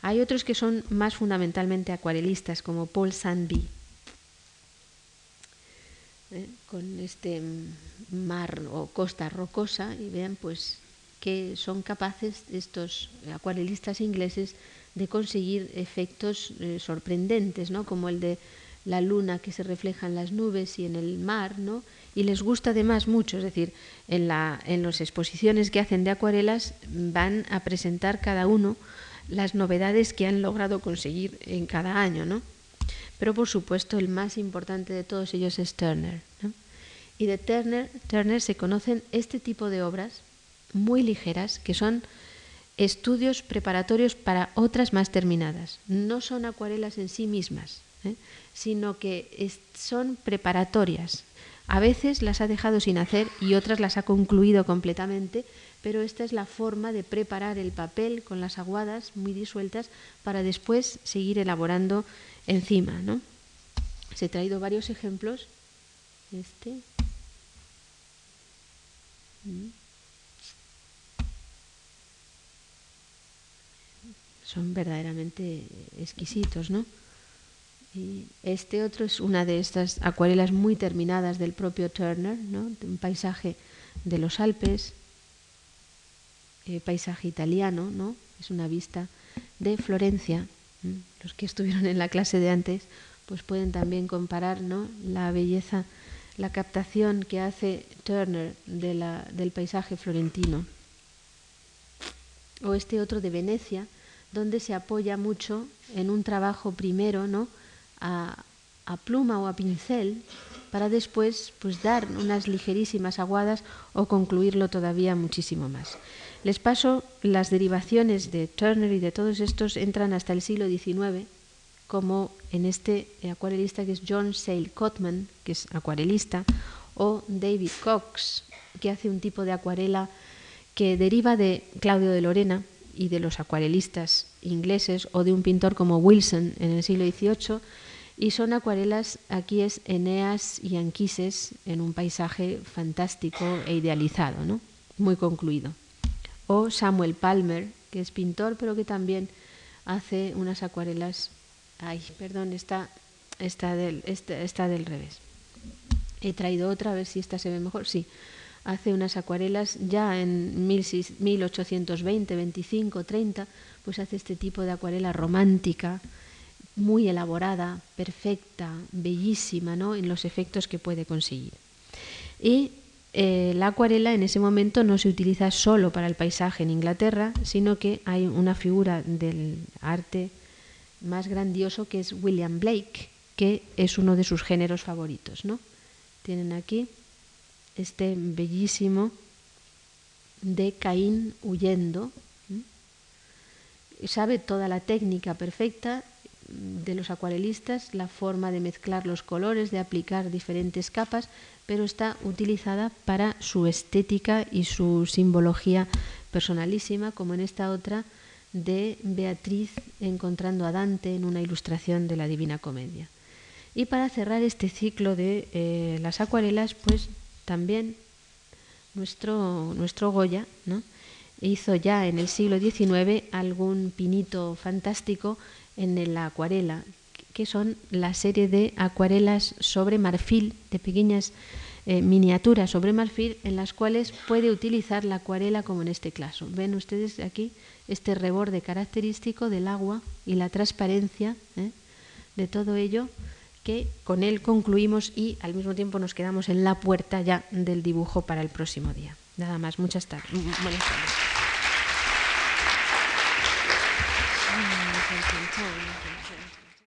Hay otros que son más fundamentalmente acuarelistas, como Paul Sandby, ¿eh? con este mar o costa rocosa y vean pues que son capaces estos acuarelistas ingleses de conseguir efectos eh, sorprendentes, ¿no? como el de la luna que se refleja en las nubes y en el mar, ¿no? y les gusta además mucho, es decir, en, la, en las exposiciones que hacen de acuarelas van a presentar cada uno las novedades que han logrado conseguir en cada año, ¿no? Pero por supuesto el más importante de todos ellos es Turner. Y de Turner, Turner se conocen este tipo de obras muy ligeras que son estudios preparatorios para otras más terminadas. No son acuarelas en sí mismas, ¿eh? sino que son preparatorias. A veces las ha dejado sin hacer y otras las ha concluido completamente, pero esta es la forma de preparar el papel con las aguadas muy disueltas para después seguir elaborando encima. ¿no? Se he traído varios ejemplos. Este. Mm. Son verdaderamente exquisitos, ¿no? Y este otro es una de estas acuarelas muy terminadas del propio Turner, ¿no? un paisaje de los Alpes, eh, paisaje italiano, ¿no? es una vista de Florencia, los que estuvieron en la clase de antes, pues pueden también comparar ¿no? la belleza, la captación que hace Turner de la, del paisaje florentino. O este otro de Venecia, donde se apoya mucho en un trabajo primero ¿no? a, a pluma o a pincel para después pues dar unas ligerísimas aguadas o concluirlo todavía muchísimo más. Les paso las derivaciones de Turner y de todos estos entran hasta el siglo XIX, como en este acuarelista que es John Sale Cotman, que es acuarelista, o David Cox, que hace un tipo de acuarela que deriva de Claudio de Lorena y de los acuarelistas ingleses, o de un pintor como Wilson en el siglo XVIII, y son acuarelas, aquí es Eneas y Anquises en un paisaje fantástico e idealizado, ¿no? muy concluido o Samuel Palmer, que es pintor, pero que también hace unas acuarelas. Ay, perdón, está, está, del, está, del revés. He traído otra, a ver si esta se ve mejor. Sí, hace unas acuarelas ya en 1820, 25, 30, pues hace este tipo de acuarela romántica, muy elaborada, perfecta, bellísima ¿no? en los efectos que puede conseguir. Y eh, la acuarela en ese momento no se utiliza solo para el paisaje en Inglaterra, sino que hay una figura del arte más grandioso que es William Blake, que es uno de sus géneros favoritos. ¿no? Tienen aquí este bellísimo de Caín huyendo. Sabe toda la técnica perfecta de los acuarelistas, la forma de mezclar los colores, de aplicar diferentes capas, pero está utilizada para su estética y su simbología personalísima, como en esta otra de Beatriz encontrando a Dante en una ilustración de la Divina Comedia. Y para cerrar este ciclo de eh, las acuarelas, pues también nuestro, nuestro Goya ¿no? hizo ya en el siglo XIX algún pinito fantástico en la acuarela, que son la serie de acuarelas sobre marfil, de pequeñas eh, miniaturas sobre marfil, en las cuales puede utilizar la acuarela como en este caso. Ven ustedes aquí este reborde característico del agua y la transparencia ¿eh? de todo ello que con él concluimos y al mismo tiempo nos quedamos en la puerta ya del dibujo para el próximo día. Nada más, muchas tardes. Tardes.